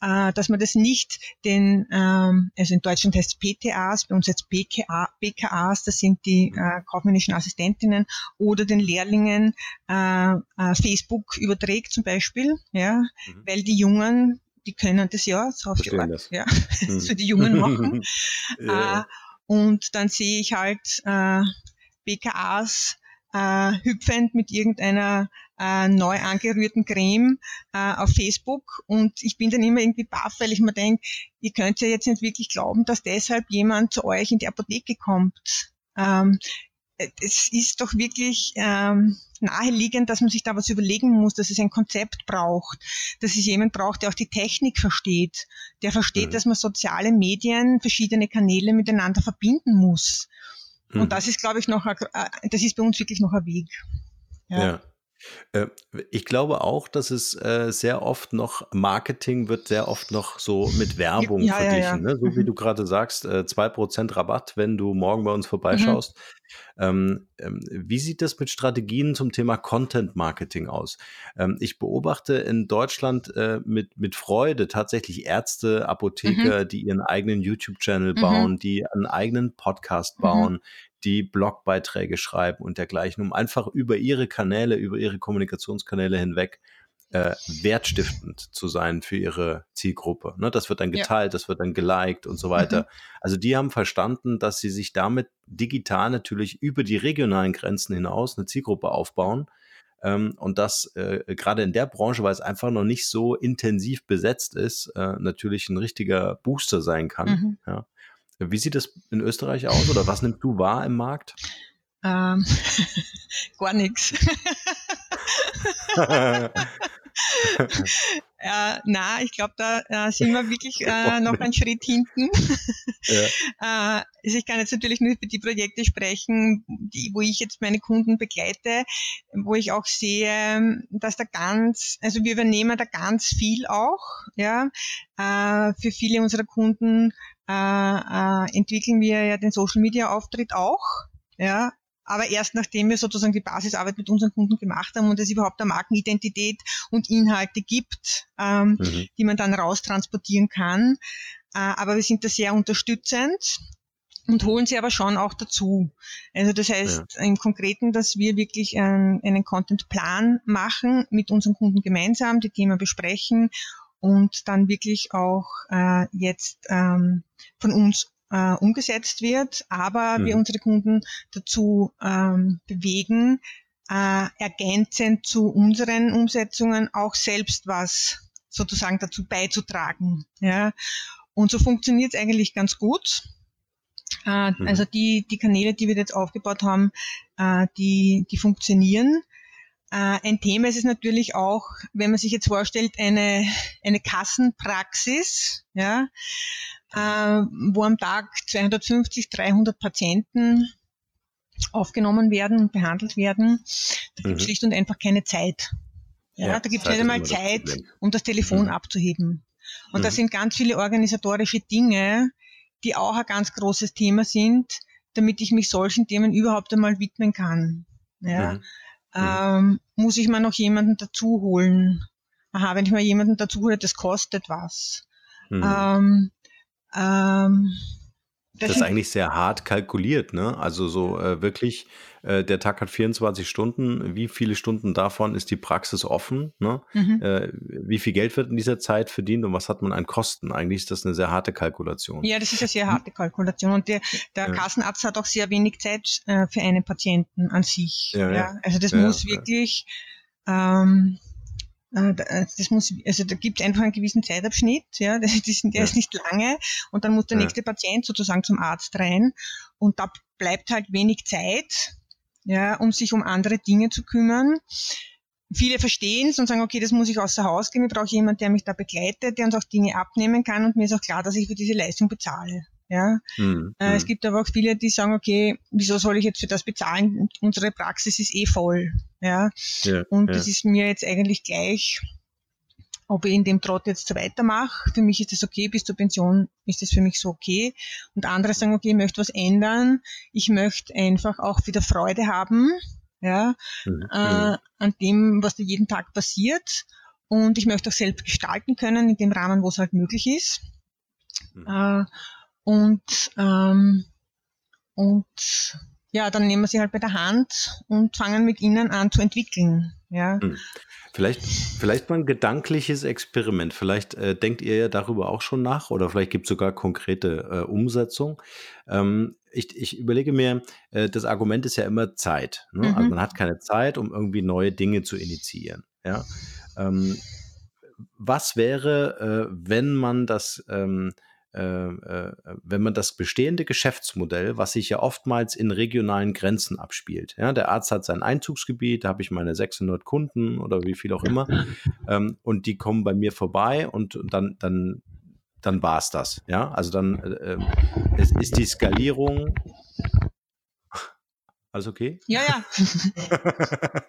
äh, dass man das nicht den, ähm, also in Deutschland heißt es PTAs, bei uns jetzt BKA, BKAs, das sind die äh, kaufmännischen Assistentinnen, oder den Lehrlingen äh, äh, Facebook überträgt zum Beispiel, ja, mhm. weil die Jungen, die können das ja, so auf die Art, ja, mhm. für die Jungen machen. ja. äh, und dann sehe ich halt äh, BKAs äh, hüpfend mit irgendeiner äh, neu angerührten Creme äh, auf Facebook und ich bin dann immer irgendwie baff, weil ich mir denke, ihr könnt ja jetzt nicht wirklich glauben, dass deshalb jemand zu euch in die Apotheke kommt. Ähm, es ist doch wirklich ähm, naheliegend, dass man sich da was überlegen muss, dass es ein Konzept braucht, dass es jemand braucht, der auch die Technik versteht, der versteht, mhm. dass man soziale Medien, verschiedene Kanäle miteinander verbinden muss. Mhm. Und das ist, glaube ich, noch, ein, äh, das ist bei uns wirklich noch ein Weg. Ja. ja. Äh, ich glaube auch, dass es äh, sehr oft noch Marketing wird sehr oft noch so mit Werbung Ja, ja, verglichen, ja. ne? So wie Mhm. du gerade sagst, äh, 2 % Rabatt, wenn du morgen bei uns Mhm. vorbeischaust. Ähm, ähm, wie sieht das mit Strategien zum Thema Content Marketing aus? Ähm, ich beobachte in Deutschland äh, mit, mit Freude tatsächlich Ärzte, Mhm. Apotheker, die ihren eigenen YouTube-Channel Mhm. bauen, die einen eigenen Podcast Mhm. bauen, die Blogbeiträge schreiben und dergleichen, um einfach über ihre Kanäle, über ihre Kommunikationskanäle hinweg äh, wertstiftend zu sein für ihre Zielgruppe. Ne, das wird dann Ja. geteilt, das wird dann geliked und so Mhm. weiter. Also die haben verstanden, dass sie sich damit digital natürlich über die regionalen Grenzen hinaus eine Zielgruppe aufbauen. Ähm, und das äh, gerade in der Branche, weil es einfach noch nicht so intensiv besetzt ist, äh, natürlich ein richtiger Booster sein kann. Mhm. Ja. Wie sieht das in Österreich aus oder was nimmst du wahr im Markt? Ähm, gar nichts. Äh, na, ich glaube, da äh, sind wir wirklich äh, noch einen Schritt hinten. Ja. Äh, also ich kann jetzt natürlich nur für die Projekte sprechen, die, wo ich jetzt meine Kunden begleite, wo ich auch sehe, dass da ganz, also wir übernehmen da ganz viel auch, ja. Äh, für viele unserer Kunden äh, äh, entwickeln wir ja den Social Media Auftritt auch, ja. Aber erst nachdem wir sozusagen die Basisarbeit mit unseren Kunden gemacht haben und es überhaupt eine Markenidentität und Inhalte gibt, ähm, Mhm. die man dann raustransportieren kann. Äh, aber wir sind da sehr unterstützend und holen sie aber schon auch dazu. Also das heißt im Konkreten, dass wir wirklich einen, einen Contentplan machen mit unseren Kunden gemeinsam, die Themen besprechen und dann wirklich auch äh, jetzt ähm, von uns äh, umgesetzt wird, aber wir Mhm. unsere Kunden dazu ähm, bewegen, äh, ergänzend zu unseren Umsetzungen auch selbst was sozusagen dazu beizutragen. Ja. Und so funktioniert es eigentlich ganz gut. Äh, Mhm. Also die, die Kanäle, die wir jetzt aufgebaut haben, äh, die, die funktionieren. Äh, Ein Thema ist es natürlich auch, wenn man sich jetzt vorstellt, eine, eine Kassenpraxis, ja, äh, wo am Tag 250, 300 Patienten aufgenommen werden und behandelt werden. Da gibt es Mhm. schlicht und einfach keine Zeit. Ja, Ja, da gibt es nicht einmal das Zeit, Problem. um das Telefon Mhm. abzuheben. Und da Mhm. sind ganz viele organisatorische Dinge, die auch ein ganz großes Thema sind, damit ich mich solchen Themen überhaupt einmal widmen kann. Ja. Mhm. Ähm, muss ich mir noch jemanden dazu holen? Aha, wenn ich mal jemanden dazu hole, das kostet was. Mhm. Ähm, ähm, Das ist eigentlich sehr hart kalkuliert, ne? Also so äh, wirklich, äh, der Tag hat 24 Stunden. Wie viele Stunden davon ist die Praxis offen? Ne? Mhm. Äh, wie viel Geld wird in dieser Zeit verdient und was hat man an Kosten? Eigentlich ist das eine sehr harte Kalkulation. Ja, das ist eine sehr harte Kalkulation. Und der, der Ja. Kassenarzt hat auch sehr wenig Zeit äh, für einen Patienten an sich. Ja, Ja. Also das muss wirklich, ähm, äh, äh, das muss, also da gibt es einfach einen gewissen Zeitabschnitt, ja, das ist, der Ja. ist nicht lange und dann muss der Ja. nächste Patient sozusagen zum Arzt rein und da bleibt halt wenig Zeit, ja, um sich um andere Dinge zu kümmern. Viele verstehen es und sagen, okay, das muss ich außer Haus gehen, ich brauche jemanden, der mich da begleitet, der uns auch Dinge abnehmen kann und mir ist auch klar, dass ich für diese Leistung bezahle. Ja, Mhm. äh, Es Mhm. gibt aber auch viele, die sagen, okay, wieso soll ich jetzt für das bezahlen? Unsere Praxis ist eh voll. Ja, Ja, und ja. das ist mir jetzt eigentlich gleich, ob ich in dem Trott jetzt so weitermache. Für mich ist das okay, bis zur Pension ist das für mich so okay. Und andere sagen, okay, ich möchte was ändern. Ich möchte einfach auch wieder Freude haben, ja, Mhm. äh, an dem, was da jeden Tag passiert. Und ich möchte auch selbst gestalten können, in dem Rahmen, wo es halt möglich ist. Mhm. Äh, und, ähm, und ja, dann nehmen wir sie halt bei der Hand und fangen mit ihnen an zu entwickeln. Ja. Mhm. Vielleicht, vielleicht mal ein gedankliches Experiment. Vielleicht äh, denkt ihr ja darüber auch schon nach oder vielleicht gibt es sogar konkrete äh, Umsetzung. Ähm, ich, ich überlege mir, äh, das Argument ist ja immer Zeit. Ne? Mhm. Also man hat keine Zeit, um irgendwie neue Dinge zu initiieren. Ja? Ähm, was wäre, äh, wenn man das ähm, äh, äh, wenn man das bestehende Geschäftsmodell, was sich ja oftmals in regionalen Grenzen abspielt. Ja, der Arzt hat sein Einzugsgebiet, da habe ich meine 600 Kunden oder wie viel auch immer, ähm, und die kommen bei mir vorbei und dann, dann, dann war es das. Ja, also dann äh, äh, es ist die Skalierung. Alles okay? Ja, ja.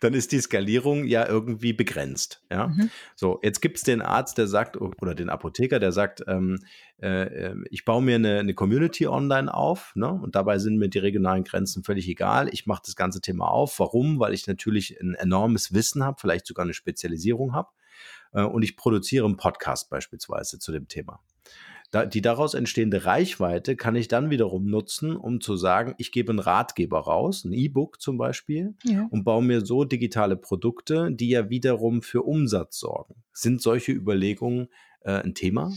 dann ist die Skalierung ja irgendwie begrenzt. Ja? Mhm. So, jetzt gibt es den Arzt, der sagt, oder den Apotheker, der sagt, ähm, äh, ähm, ich baue mir eine, eine Community online auf ne? und dabei sind mir die regionalen Grenzen völlig egal. Ich mache das ganze Thema auf. Warum? Weil ich natürlich ein enormes Wissen habe, vielleicht sogar eine Spezialisierung habe. Äh, und ich produziere einen Podcast beispielsweise zu dem Thema die daraus entstehende Reichweite kann ich dann wiederum nutzen, um zu sagen, ich gebe einen Ratgeber raus, ein E-Book zum Beispiel, ja. und baue mir so digitale Produkte, die ja wiederum für Umsatz sorgen. Sind solche Überlegungen äh, ein Thema?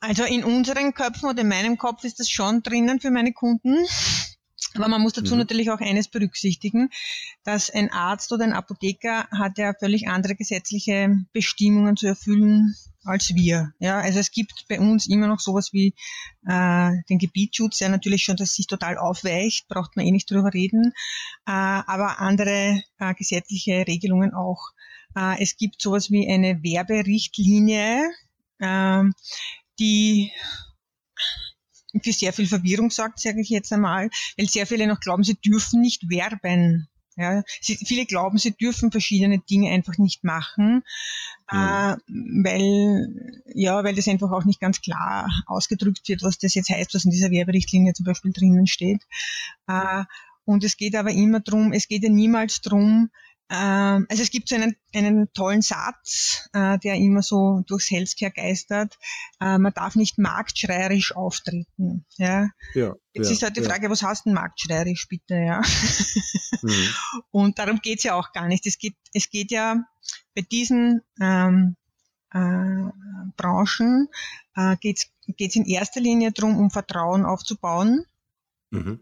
Also in unseren Köpfen oder in meinem Kopf ist das schon drinnen für meine Kunden. Aber man muss dazu mhm. natürlich auch eines berücksichtigen, dass ein Arzt oder ein Apotheker hat ja völlig andere gesetzliche Bestimmungen zu erfüllen als wir. Ja, also es gibt bei uns immer noch sowas wie äh, den Gebietsschutz, der natürlich schon, dass sich total aufweicht, braucht man eh nicht drüber reden, äh, aber andere äh, gesetzliche Regelungen auch. Äh, es gibt sowas wie eine Werberichtlinie, äh, die für sehr viel Verwirrung sorgt, sage ich jetzt einmal, weil sehr viele noch glauben, sie dürfen nicht werben. Ja, sie, viele glauben, sie dürfen verschiedene Dinge einfach nicht machen, mhm. äh, weil, ja, weil das einfach auch nicht ganz klar ausgedrückt wird, was das jetzt heißt, was in dieser Werberichtlinie zum Beispiel drinnen steht. Äh, und es geht aber immer drum, es geht ja niemals drum, ähm, also es gibt so einen, einen tollen Satz, äh, der immer so durchs Healthcare geistert. Äh, man darf nicht marktschreierisch auftreten. Ja. ja Jetzt ja, ist halt die Frage, ja. was heißt denn marktschreierisch bitte? Ja. Mhm. Und darum geht's ja auch gar nicht. Es geht, es geht ja bei diesen ähm, äh, Branchen äh, geht's geht's in erster Linie darum, um Vertrauen aufzubauen. Mhm.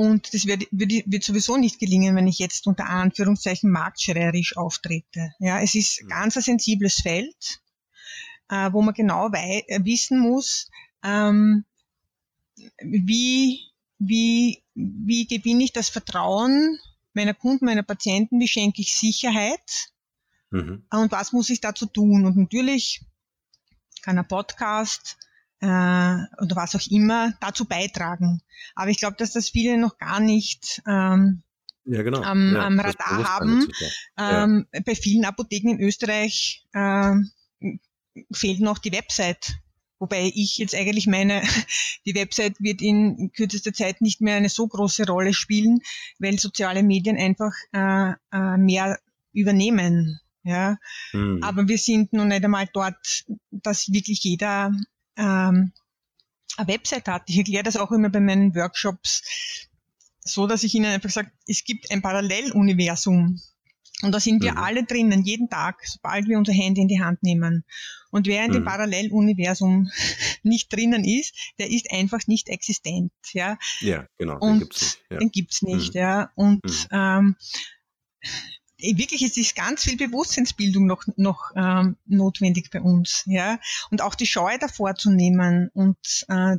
Und das wird, wird, wird sowieso nicht gelingen, wenn ich jetzt unter Anführungszeichen marktschreierisch auftrete. Ja, es ist mhm. ganz ein sensibles Feld, äh, wo man genau wei äh, wissen muss, ähm, wie, wie, wie gewinne ich das Vertrauen meiner Kunden, meiner Patienten, wie schenke ich Sicherheit mhm. und was muss ich dazu tun. Und natürlich kann ein Podcast, äh, oder was auch immer dazu beitragen. Aber ich glaube, dass das viele noch gar nicht ähm, ja, genau. am, ja, am Radar haben. Ähm, ja. Bei vielen Apotheken in Österreich äh, fehlt noch die Website. Wobei ich jetzt eigentlich meine, die Website wird in kürzester Zeit nicht mehr eine so große Rolle spielen, weil soziale Medien einfach äh, äh, mehr übernehmen. Ja, hm. aber wir sind noch nicht einmal dort, dass wirklich jeder ähm, eine Website hat. Ich erkläre das auch immer bei meinen Workshops so, dass ich ihnen einfach sage, es gibt ein Paralleluniversum. Und da sind wir mhm. alle drinnen, jeden Tag, sobald wir unser Handy in die Hand nehmen. Und wer in mhm. dem Paralleluniversum nicht drinnen ist, der ist einfach nicht existent. Ja, ja genau. Den Und gibt's nicht. Ja. Den gibt's nicht mhm. ja. Und mhm. ähm, wirklich ist ist ganz viel Bewusstseinsbildung noch, noch ähm, notwendig bei uns, ja. Und auch die Scheu davor zu nehmen und äh,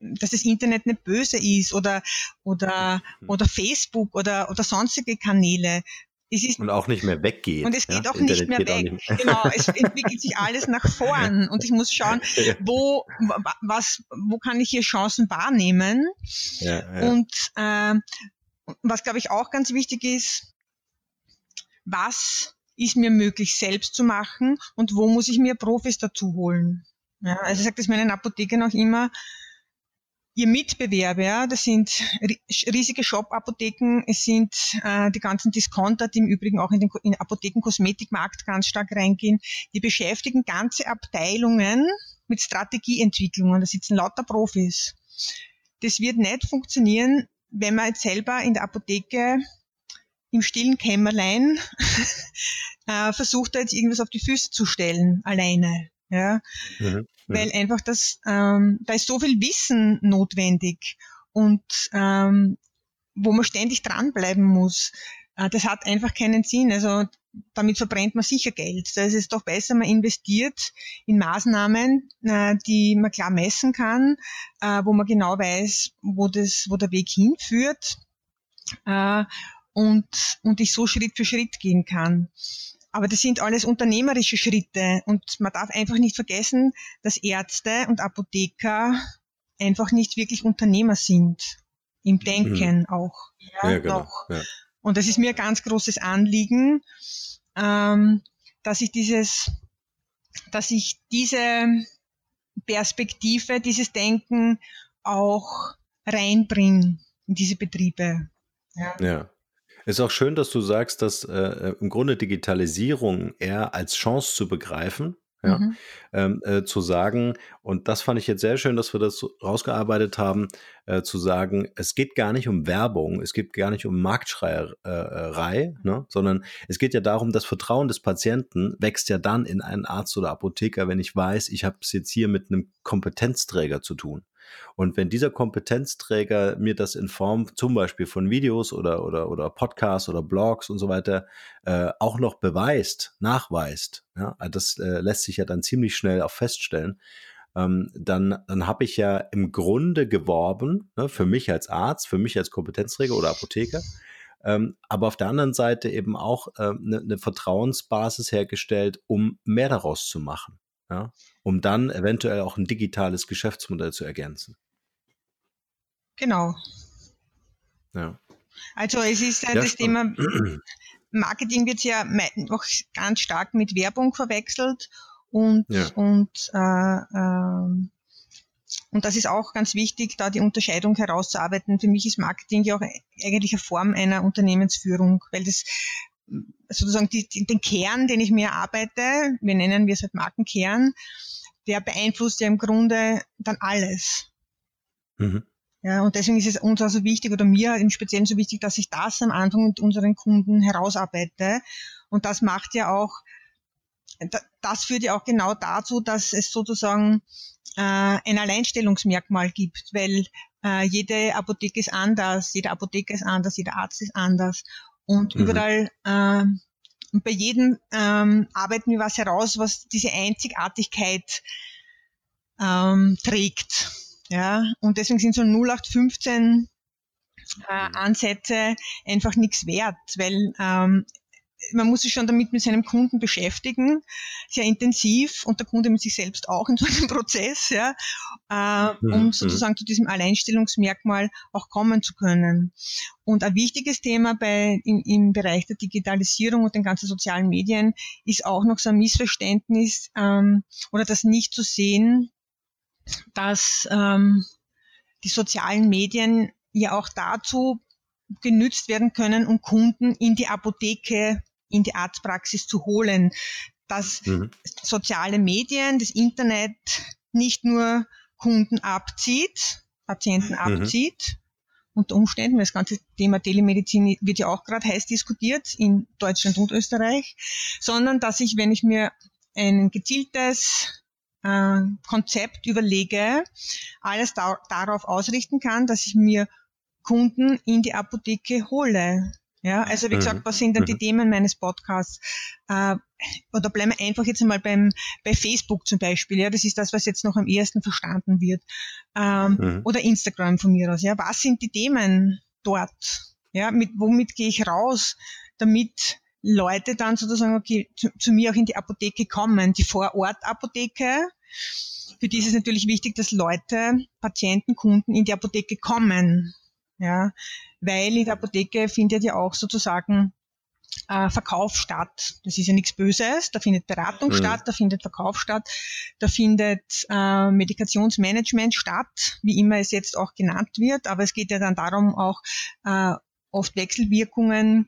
dass das Internet nicht böse ist oder oder mhm. oder Facebook oder oder sonstige Kanäle. Es ist, und auch nicht mehr weggeht. Und es geht ja? auch nicht mehr weg. Nicht. Genau, es entwickelt sich alles nach vorn und ich muss schauen, wo was wo kann ich hier Chancen wahrnehmen. Ja, ja. Und äh, was glaube ich auch ganz wichtig ist, was ist mir möglich selbst zu machen und wo muss ich mir Profis dazu holen. Ja, also ich sage das meinen Apothekern auch immer, ihr Mitbewerber, das sind riesige Shop-Apotheken, es sind äh, die ganzen Discounter, die im Übrigen auch in den in Apotheken-Kosmetikmarkt ganz stark reingehen, die beschäftigen ganze Abteilungen mit Strategieentwicklungen, da sitzen lauter Profis. Das wird nicht funktionieren, wenn man jetzt selber in der Apotheke im stillen Kämmerlein äh, versucht er jetzt irgendwas auf die Füße zu stellen, alleine. Ja? Mhm. mhm. Weil einfach das, ähm, da ist so viel Wissen notwendig und ähm, wo man ständig dranbleiben muss. Äh, das hat einfach keinen Sinn. Also damit verbrennt man sicher Geld. Da ist es doch besser, man investiert in Maßnahmen, äh, die man klar messen kann, äh, wo man genau weiß, wo, das, wo der Weg hinführt. Äh, und, und ich so Schritt für Schritt gehen kann. Aber das sind alles unternehmerische Schritte und man darf einfach nicht vergessen, dass Ärzte und Apotheker einfach nicht wirklich Unternehmer sind. im Denken mhm. auch. Ja, ja genau. Ja. Und das ist mir ein ganz großes Anliegen, ähm, dass ich dieses, dass ich diese Perspektive, dieses Denken auch reinbringe in diese Betriebe. Ja. ja. Ist auch schön, dass du sagst, dass äh, im Grunde Digitalisierung eher als Chance zu begreifen ja, mhm. ähm, äh, zu sagen, und das fand ich jetzt sehr schön, dass wir das rausgearbeitet haben, äh, zu sagen, es geht gar nicht um Werbung, es geht gar nicht um Marktschreierei, ne, sondern es geht ja darum, das Vertrauen des Patienten wächst ja dann in einen Arzt oder Apotheker, wenn ich weiß, ich habe es jetzt hier mit einem Kompetenzträger zu tun. Und wenn dieser Kompetenzträger mir das in Form zum Beispiel von Videos oder, oder, oder Podcasts oder Blogs und so weiter äh, auch noch beweist, nachweist, ja, das äh, lässt sich ja dann ziemlich schnell auch feststellen, ähm, dann, dann habe ich ja im Grunde geworben, ne, für mich als Arzt, für mich als Kompetenzträger oder Apotheker, ähm, aber auf der anderen Seite eben auch eine ähm, ne, ne Vertrauensbasis hergestellt, um mehr daraus zu machen ja, um dann eventuell auch ein digitales Geschäftsmodell zu ergänzen. Genau. Ja. Also es ist ja, das Thema Marketing wird ja noch ganz stark mit Werbung verwechselt und ja. und äh, äh, und das ist auch ganz wichtig, da die Unterscheidung herauszuarbeiten. Für mich ist Marketing ja auch eigentlich eine Form einer Unternehmensführung, weil das sozusagen die, den Kern, den ich mir arbeite, wir nennen wir es halt Markenkern, der beeinflusst ja im Grunde dann alles. Mhm. Ja, und deswegen ist es uns also wichtig oder mir im Speziellen so wichtig, dass ich das am Anfang mit unseren Kunden herausarbeite. Und das macht ja auch, das führt ja auch genau dazu, dass es sozusagen äh, ein Alleinstellungsmerkmal gibt, weil äh, jede Apotheke ist anders, jeder Apotheker ist anders, jeder Arzt ist anders. Und mhm. überall, äh, und bei jedem ähm, arbeiten wir was heraus, was diese Einzigartigkeit ähm, trägt. Ja, und deswegen sind so 0815 äh, mhm. Ansätze einfach nichts wert, weil ähm, man muss sich schon damit mit seinem Kunden beschäftigen, sehr intensiv und der Kunde mit sich selbst auch in so einem Prozess, ja, äh, mhm, um mhm. sozusagen zu diesem Alleinstellungsmerkmal auch kommen zu können. Und ein wichtiges Thema bei, im, im Bereich der Digitalisierung und den ganzen sozialen Medien ist auch noch so ein Missverständnis ähm, oder das nicht zu sehen, dass ähm, die sozialen Medien ja auch dazu genützt werden können, um Kunden in die Apotheke in die Arztpraxis zu holen, dass mhm. soziale Medien, das Internet nicht nur Kunden abzieht, Patienten mhm. abzieht, unter Umständen, weil das ganze Thema Telemedizin wird ja auch gerade heiß diskutiert in Deutschland und Österreich, sondern dass ich, wenn ich mir ein gezieltes äh, Konzept überlege, alles da, darauf ausrichten kann, dass ich mir Kunden in die Apotheke hole. Ja, also wie gesagt, mhm. was sind denn die mhm. Themen meines Podcasts? Äh, oder bleiben wir einfach jetzt einmal beim, bei Facebook zum Beispiel. Ja, das ist das, was jetzt noch am ehesten verstanden wird. Ähm, mhm. Oder Instagram von mir aus. Ja, was sind die Themen dort? Ja, mit, womit gehe ich raus, damit Leute dann sozusagen okay, zu, zu mir auch in die Apotheke kommen, die Vorort-Apotheke. Für die ist es natürlich wichtig, dass Leute, Patienten, Kunden in die Apotheke kommen. Ja, weil in der Apotheke findet ja auch sozusagen äh, Verkauf statt. Das ist ja nichts Böses. Da findet Beratung mhm. statt, da findet Verkauf statt, da findet äh, Medikationsmanagement statt, wie immer es jetzt auch genannt wird. Aber es geht ja dann darum, auch äh, oft Wechselwirkungen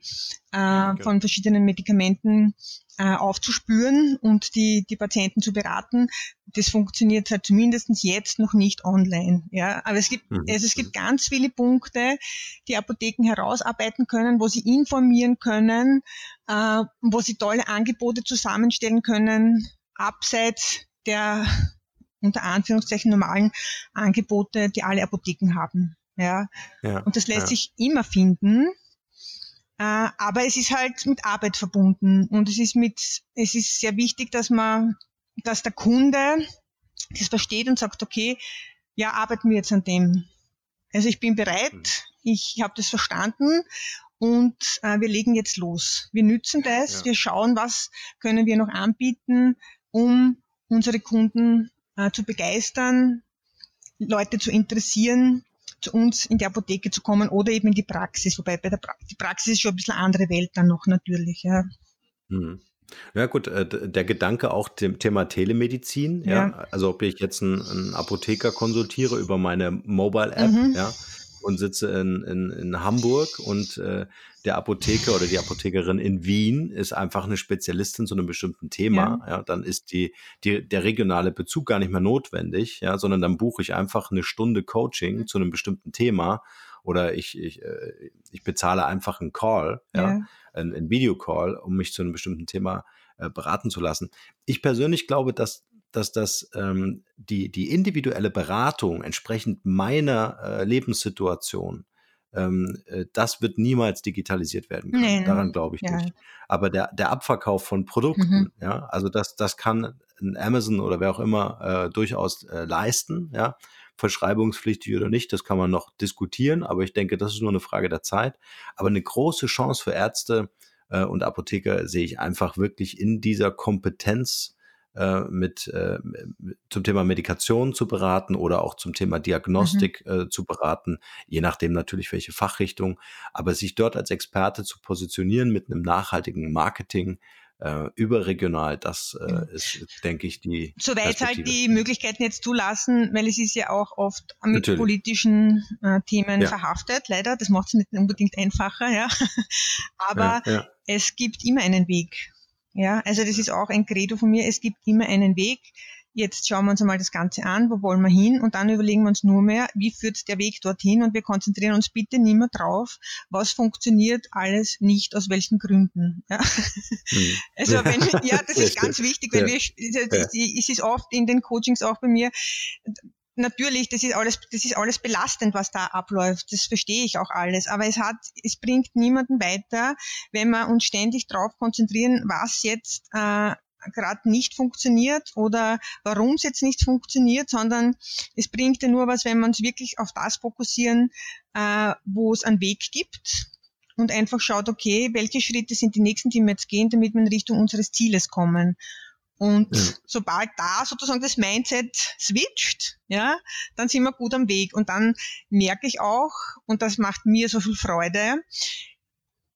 äh, okay. von verschiedenen Medikamenten äh, aufzuspüren und die, die Patienten zu beraten. Das funktioniert halt zumindest jetzt noch nicht online. Ja, aber es gibt, mhm. also es gibt ganz viele Punkte, die Apotheken herausarbeiten können, wo sie informieren können, äh, wo sie tolle Angebote zusammenstellen können, abseits der unter Anführungszeichen normalen Angebote, die alle Apotheken haben. Ja. ja und das lässt ja. sich immer finden. Äh, aber es ist halt mit Arbeit verbunden und es ist mit, es ist sehr wichtig, dass man, dass der Kunde das versteht und sagt, okay, ja, arbeiten wir jetzt an dem. Also ich bin bereit, mhm. ich habe das verstanden und äh, wir legen jetzt los. Wir nützen das, ja. wir schauen, was können wir noch anbieten, um unsere Kunden äh, zu begeistern, Leute zu interessieren zu uns in die Apotheke zu kommen oder eben in die Praxis. Wobei bei der pra die Praxis ist schon ein bisschen andere Welt dann noch natürlich. Ja. Hm. Ja gut, äh, der Gedanke auch dem Thema Telemedizin, ja, ja. also ob ich jetzt einen, einen, Apotheker konsultiere über meine Mobile-App, mhm. ja, und sitze in, in, in Hamburg und äh, der Apotheker oder die Apothekerin in Wien ist einfach eine Spezialistin zu einem bestimmten Thema, ja, ja dann ist die, die, der regionale Bezug gar nicht mehr notwendig, ja, sondern dann buche ich einfach eine Stunde Coaching mhm. zu einem bestimmten Thema oder ich, ich, äh, ich bezahle einfach einen Call, ja, ja. einen, einen Videocall, um mich zu einem bestimmten Thema äh, beraten zu lassen. Ich persönlich glaube, dass dass das ähm, die, die individuelle Beratung entsprechend meiner äh, Lebenssituation, ähm, äh, das wird niemals digitalisiert werden können. Nee, Daran glaube ich ja. nicht. Aber der, der Abverkauf von Produkten, mhm. ja, also das, das kann ein Amazon oder wer auch immer äh, durchaus äh, leisten, ja, verschreibungspflichtig oder nicht, das kann man noch diskutieren, aber ich denke, das ist nur eine Frage der Zeit. Aber eine große Chance für Ärzte äh, und Apotheker sehe ich einfach wirklich in dieser Kompetenz, äh, mit äh, zum Thema Medikation zu beraten oder auch zum Thema Diagnostik mhm. äh, zu beraten, je nachdem natürlich welche Fachrichtung, aber sich dort als Experte zu positionieren mit einem nachhaltigen Marketing, äh, überregional, das äh, ist, denke ich, die. Soweit halt die Möglichkeiten jetzt zulassen, weil es ist ja auch oft mit Natürlich. politischen äh, Themen ja. verhaftet, leider. Das macht es nicht unbedingt einfacher, ja. Aber ja, ja. es gibt immer einen Weg. Ja, also das ist auch ein Credo von mir. Es gibt immer einen Weg. Jetzt schauen wir uns einmal das Ganze an, wo wollen wir hin und dann überlegen wir uns nur mehr, wie führt der Weg dorthin und wir konzentrieren uns bitte nicht mehr drauf, was funktioniert alles nicht, aus welchen Gründen. Ja. Mhm. Also wenn, ja, das ist ganz wichtig, weil wir, es ist oft in den Coachings auch bei mir, natürlich, das ist alles, das ist alles belastend, was da abläuft. Das verstehe ich auch alles. Aber es hat, es bringt niemanden weiter, wenn wir uns ständig darauf konzentrieren, was jetzt äh, gerade nicht funktioniert oder warum es jetzt nicht funktioniert, sondern es bringt ja nur was, wenn wir uns wirklich auf das fokussieren, äh, wo es einen Weg gibt und einfach schaut, okay, welche Schritte sind die nächsten, die wir jetzt gehen, damit wir in Richtung unseres Zieles kommen. Und ja. sobald da sozusagen das Mindset switcht, ja, dann sind wir gut am Weg. Und dann merke ich auch, und das macht mir so viel Freude,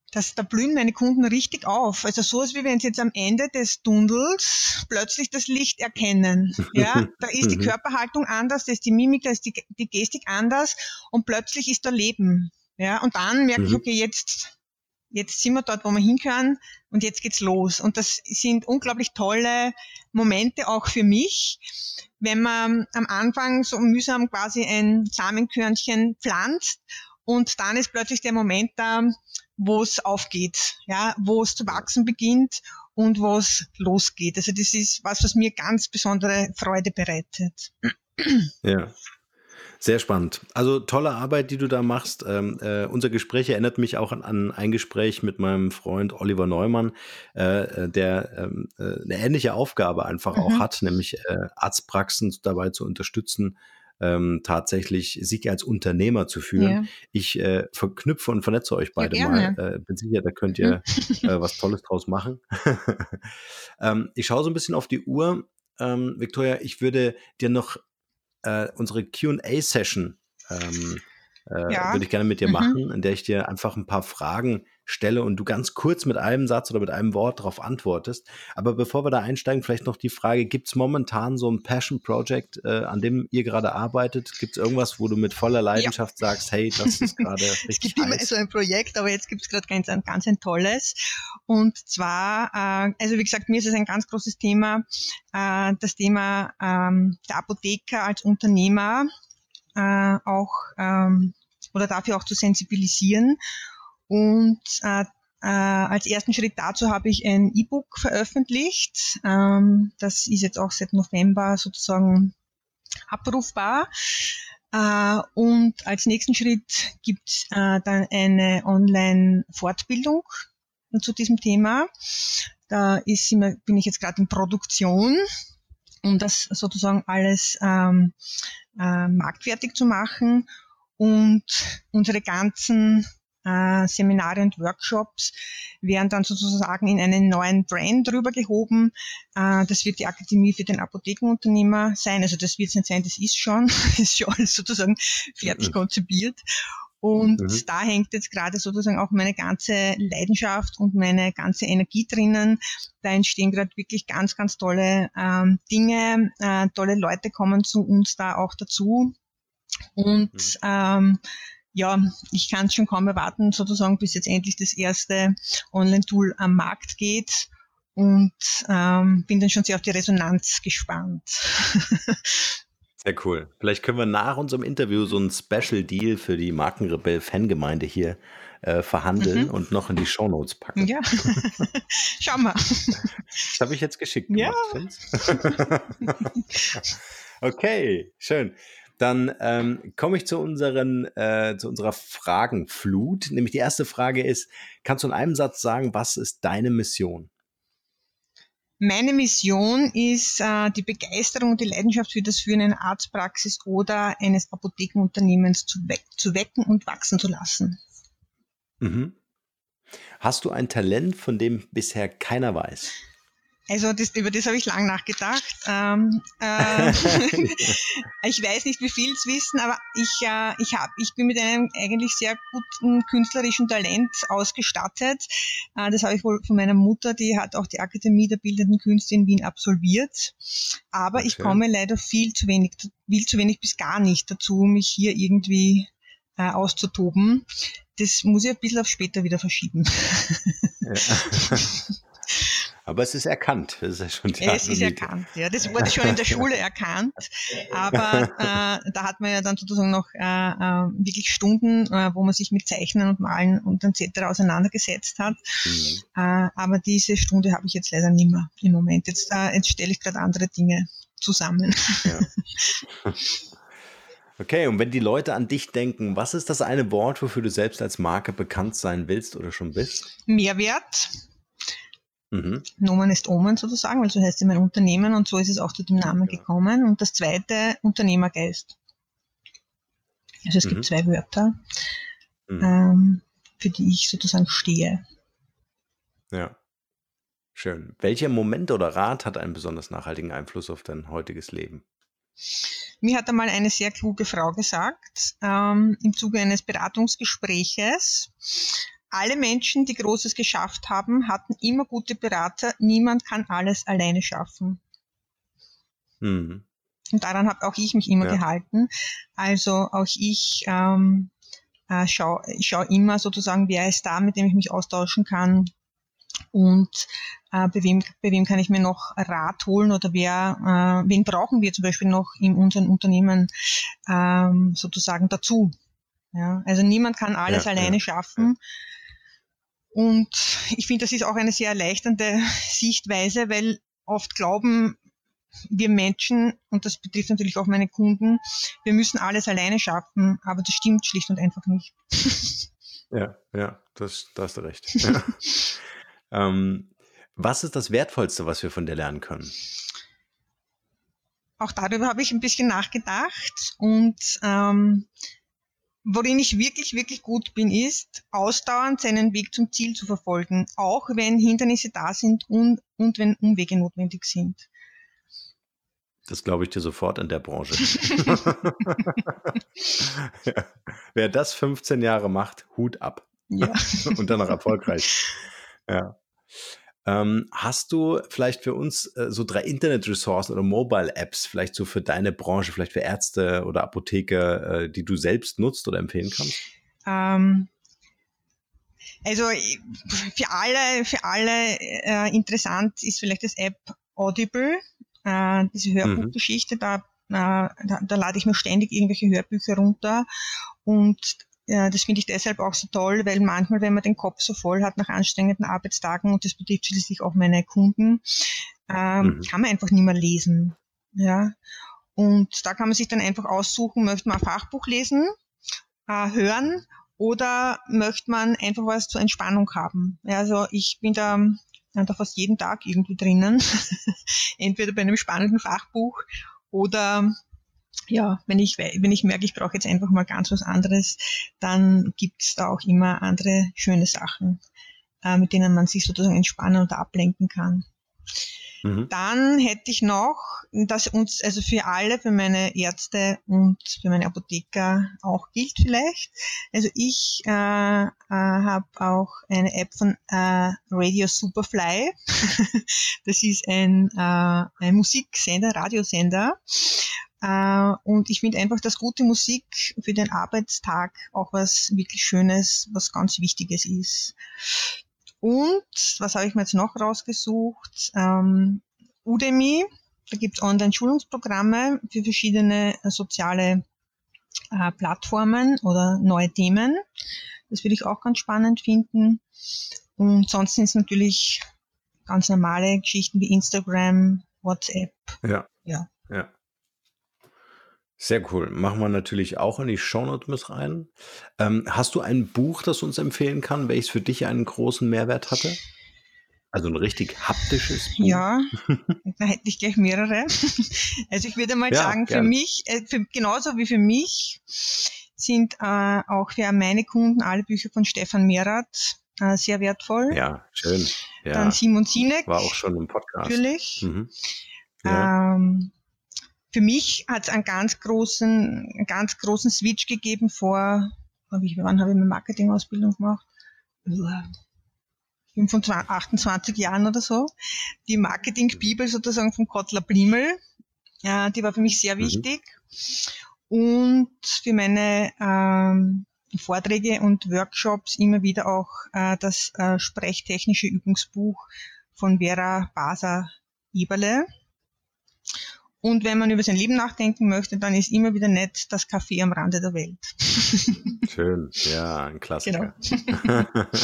dass da blühen meine Kunden richtig auf. Also so ist wie wenn sie jetzt am Ende des Tunnels plötzlich das Licht erkennen. Ja, da ist die mhm. Körperhaltung anders, da ist die Mimik, da ist die, die Gestik anders und plötzlich ist da Leben. Ja, und dann merke ich, mhm. okay, jetzt jetzt sind wir dort, wo wir hinkönnen und jetzt geht's los. Und das sind unglaublich tolle Momente auch für mich, wenn man am Anfang so mühsam quasi ein Samenkörnchen pflanzt und dann ist plötzlich der Moment da, wo es aufgeht, ja, wo es zu wachsen beginnt und wo es losgeht. Also das ist was, was mir ganz besondere Freude bereitet. Ja, sehr spannend. Also tolle Arbeit, die du da machst. Ähm, äh, unser Gespräch erinnert mich auch an, an, ein Gespräch mit meinem Freund Oliver Neumann, äh, äh der ähm, äh, eine ähnliche Aufgabe einfach mhm. auch hat, nämlich äh, Arztpraxen dabei zu unterstützen, ähm, tatsächlich sich als Unternehmer zu führen. Ja. Ich äh, verknüpfe und vernetze euch beide ja, mal. Äh, bin sicher, da könnt ihr äh, was Tolles draus machen. ähm, ich schaue so ein bisschen auf die Uhr. Ähm, Victoria, ich würde dir noch äh, unsere QA-Session ähm, äh, ja. würde ich gerne mit dir mhm. machen, in der ich dir einfach ein paar Fragen stelle und du ganz kurz mit einem Satz oder mit einem Wort darauf antwortest. Aber bevor wir da einsteigen, vielleicht noch die Frage, gibt es momentan so ein Passion Project, äh, an dem ihr gerade arbeitet? Gibt es irgendwas, wo du mit voller Leidenschaft ja. sagst, hey, das ist gerade richtig Es gibt heiß. immer so ein Projekt, aber jetzt gibt es gerade ganz, ganz ein tolles. Und zwar, äh, also wie gesagt, mir ist es ein ganz großes Thema, äh, das Thema ähm, der Apotheker als Unternehmer äh, auch ähm, oder dafür auch zu sensibilisieren und äh, äh, als ersten Schritt dazu habe ich ein E-Book veröffentlicht. Ähm, das ist jetzt auch seit November sozusagen abrufbar. Äh, und als nächsten Schritt gibt es äh, dann eine Online-Fortbildung zu diesem Thema. Da ist immer, bin ich jetzt gerade in Produktion, um das sozusagen alles ähm, äh, marktfertig zu machen und unsere ganzen äh, Seminare und Workshops werden dann sozusagen in einen neuen Brand rübergehoben. Äh, das wird die Akademie für den Apothekenunternehmer sein. Also das wird es nicht sein, das ist schon, ist schon alles sozusagen fertig konzipiert. Und mhm. da hängt jetzt gerade sozusagen auch meine ganze Leidenschaft und meine ganze Energie drinnen. Da entstehen gerade wirklich ganz, ganz tolle ähm, Dinge. Äh, tolle Leute kommen zu uns da auch dazu. Und mhm. ähm, ja, ich kann es schon kaum erwarten, sozusagen, bis jetzt endlich das erste Online-Tool am Markt geht und ähm, bin dann schon sehr auf die Resonanz gespannt. Sehr cool. Vielleicht können wir nach unserem Interview so einen Special Deal für die Markenrebell-Fangemeinde hier äh, verhandeln mhm. und noch in die Shownotes packen. Ja, schau mal. Das habe ich jetzt geschickt gemacht, ja. okay, schön. Dann ähm, komme ich zu, unseren, äh, zu unserer Fragenflut. Nämlich die erste Frage ist, kannst du in einem Satz sagen, was ist deine Mission? Meine Mission ist äh, die Begeisterung und die Leidenschaft für das Führen einer Arztpraxis oder eines Apothekenunternehmens zu, we zu wecken und wachsen zu lassen. Mhm. Hast du ein Talent, von dem bisher keiner weiß? Also das, über das habe ich lang nachgedacht. Ähm, äh, ich weiß nicht, wie viel es wissen, aber ich, äh, ich, hab, ich bin mit einem eigentlich sehr guten künstlerischen Talent ausgestattet. Äh, das habe ich wohl von meiner Mutter, die hat auch die Akademie der Bildenden Künste in Wien absolviert. Aber okay. ich komme leider viel zu wenig, viel zu wenig bis gar nicht dazu, mich hier irgendwie äh, auszutoben. Das muss ich ein bisschen auf später wieder verschieben. Ja. Aber es ist erkannt. Das ist ja schon es ist erkannt, ja. Das wurde schon in der Schule erkannt. Aber äh, da hat man ja dann sozusagen noch äh, äh, wirklich Stunden, äh, wo man sich mit Zeichnen und Malen und etc. auseinandergesetzt hat. Mhm. Äh, aber diese Stunde habe ich jetzt leider nicht mehr im Moment. Jetzt, äh, jetzt stelle ich gerade andere Dinge zusammen. Ja. Okay, und wenn die Leute an dich denken, was ist das eine Wort, wofür du selbst als Marke bekannt sein willst oder schon bist? Mehrwert, Mhm. Nomen ist Omen sozusagen, weil so heißt ja mein Unternehmen und so ist es auch zu dem Namen ja. gekommen. Und das zweite, Unternehmergeist. Also es mhm. gibt zwei Wörter, mhm. ähm, für die ich sozusagen stehe. Ja. Schön. Welcher Moment oder Rat hat einen besonders nachhaltigen Einfluss auf dein heutiges Leben? Mir hat einmal eine sehr kluge Frau gesagt, ähm, im Zuge eines Beratungsgespräches, alle Menschen, die Großes geschafft haben, hatten immer gute Berater. Niemand kann alles alleine schaffen. Mhm. Und daran habe auch ich mich immer ja. gehalten. Also auch ich ähm, äh, schaue schau immer sozusagen, wer ist da, mit dem ich mich austauschen kann und äh, bei, wem, bei wem kann ich mir noch Rat holen oder wer, äh, wen brauchen wir zum Beispiel noch in unseren Unternehmen ähm, sozusagen dazu. Ja, also niemand kann alles ja, alleine ja, schaffen. Und ich finde, das ist auch eine sehr erleichternde Sichtweise, weil oft glauben wir Menschen, und das betrifft natürlich auch meine Kunden, wir müssen alles alleine schaffen, aber das stimmt schlicht und einfach nicht. Ja, ja, das, da hast du recht. Ja. ähm, was ist das Wertvollste, was wir von dir lernen können? Auch darüber habe ich ein bisschen nachgedacht und ähm, Worin ich wirklich, wirklich gut bin, ist, ausdauernd seinen Weg zum Ziel zu verfolgen, auch wenn Hindernisse da sind und, und wenn Umwege notwendig sind. Das glaube ich dir sofort in der Branche. ja. Wer das 15 Jahre macht, Hut ab. Ja. und dann noch erfolgreich. Ja. Ähm, hast du vielleicht für uns äh, so drei Internet-Ressourcen oder Mobile-Apps, vielleicht so für deine Branche, vielleicht für Ärzte oder Apotheker, äh, die du selbst nutzt oder empfehlen kannst? Ähm, also für alle, für alle äh, interessant ist vielleicht das App Audible, äh, diese mhm. Hörbuchgeschichte, mhm. da, äh, da, da lade ich mir ständig irgendwelche Hörbücher runter und ja, das finde ich deshalb auch so toll, weil manchmal, wenn man den Kopf so voll hat nach anstrengenden Arbeitstagen, und das betrifft schließlich auch meine Kunden, ähm, mhm. kann man einfach nicht mehr lesen. Ja. Und da kann man sich dann einfach aussuchen, möchte man ein Fachbuch lesen, äh, hören oder möchte man einfach was zur Entspannung haben. Ja, also ich bin da, da fast jeden Tag irgendwie drinnen, entweder bei einem spannenden Fachbuch oder ja, wenn ich, wenn ich merke, ich brauche jetzt einfach mal ganz was anderes, dann gibt es da auch immer andere schöne Sachen, äh, mit denen man sich sozusagen entspannen und ablenken kann. Mhm. Dann hätte ich noch, dass uns, also für alle, für meine Ärzte und für meine Apotheker auch gilt vielleicht. Also ich äh, äh, habe auch eine App von äh, Radio Superfly. das ist ein, äh, ein Musiksender, Radiosender. Äh, und ich finde einfach, dass gute Musik für den Arbeitstag auch was wirklich Schönes, was ganz Wichtiges ist. Und was habe ich mir jetzt noch rausgesucht? Ähm, Udemy, da gibt es Online-Schulungsprogramme für verschiedene äh, soziale äh, Plattformen oder neue Themen. Das würde ich auch ganz spannend finden. Und sonst sind es natürlich ganz normale Geschichten wie Instagram, WhatsApp. Ja. Ja. ja. Sehr cool. Machen wir natürlich auch in die Shownote mit rein. Ähm, hast du ein Buch, das du uns empfehlen kann, welches für dich einen großen Mehrwert hatte? Also ein richtig haptisches Buch. Ja, da hätte ich gleich mehrere. Also ich würde mal ja, sagen, für mich, äh, für, genauso wie für mich, sind äh, auch für meine Kunden alle Bücher von Stefan Merath äh, sehr wertvoll. Ja, schön. Ja. Dann Simon Sinek. War auch schon im Podcast. Natürlich. Mhm. Ja. Ähm, für mich hat es einen ganz großen, einen ganz großen Switch gegeben vor, wie, wann habe ich meine Marketingausbildung gemacht? 25, 28 Jahren oder so. Die Marketing-Bibel sozusagen von Kotler Blimmel, ja, die war für mich sehr mhm. wichtig. Und für meine ähm, Vorträge und Workshops immer wieder auch äh, das äh, sprechtechnische Übungsbuch von Vera Basa-Eberle. Und wenn man über sein Leben nachdenken möchte, dann ist immer wieder nett das Café am Rande der Welt. Schön, ja, ein Klassiker. Genau.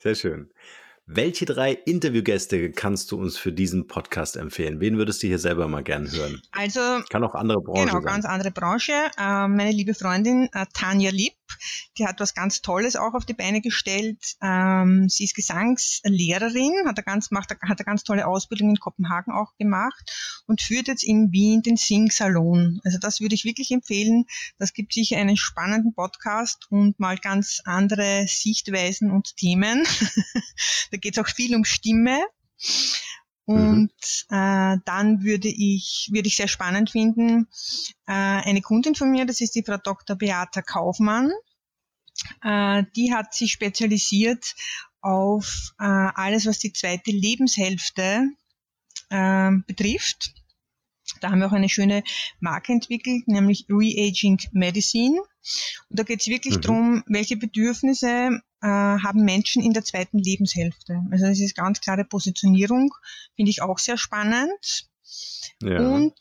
Sehr schön. Welche drei Interviewgäste kannst du uns für diesen Podcast empfehlen? Wen würdest du hier selber mal gern hören? Also kann auch andere Branche genau, sein. ganz andere Branche. Äh, meine liebe Freundin äh, Tanja Lipp, die hat was ganz Tolles auch auf die Beine gestellt. Ähm, sie ist Gesangslehrerin, hat eine ganz macht, hat eine ganz tolle Ausbildung in Kopenhagen auch gemacht und führt jetzt in Wien den Sing-Salon. Also das würde ich wirklich empfehlen. Das gibt sicher einen spannenden Podcast und mal ganz andere Sichtweisen und Themen. geht es auch viel um Stimme. Und mhm. äh, dann würde ich, würde ich sehr spannend finden, äh, eine Kundin von mir, das ist die Frau Dr. Beata Kaufmann. Äh, die hat sich spezialisiert auf äh, alles, was die zweite Lebenshälfte äh, betrifft. Da haben wir auch eine schöne Marke entwickelt, nämlich Reaging Medicine. Und da geht es wirklich mhm. darum, welche Bedürfnisse haben Menschen in der zweiten Lebenshälfte. Also das ist ganz klare Positionierung, finde ich auch sehr spannend. Ja. Und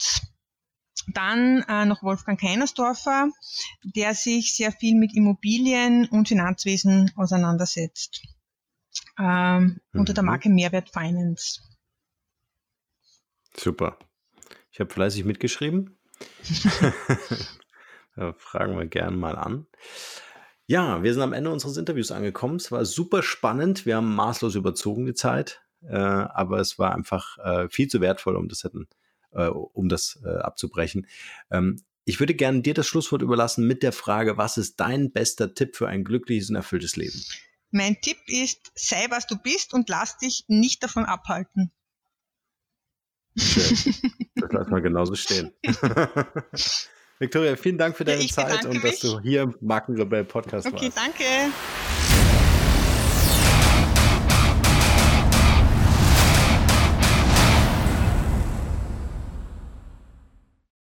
dann äh, noch Wolfgang Keinersdorfer, der sich sehr viel mit Immobilien und Finanzwesen auseinandersetzt. Ähm, mhm. Unter der. Marke Mehrwert Finance. Super. Ich habe fleißig mitgeschrieben. da fragen wir gerne mal an. Ja, wir sind am Ende unseres Interviews angekommen. Es war super spannend. Wir haben maßlos überzogen die Zeit, äh, aber es war einfach äh, viel zu wertvoll, um das hätten, äh, um das äh, abzubrechen. Ähm, ich würde gerne dir das Schlusswort überlassen mit der Frage, was ist dein bester Tipp für ein glückliches und erfülltes Leben? Mein Tipp ist, sei was du bist und lass dich nicht davon abhalten. Schön. Das lassen wir genauso stehen. Victoria, vielen Dank für deine ja, Zeit und dass du hier im Markenrebell Podcast okay, warst. Okay, danke.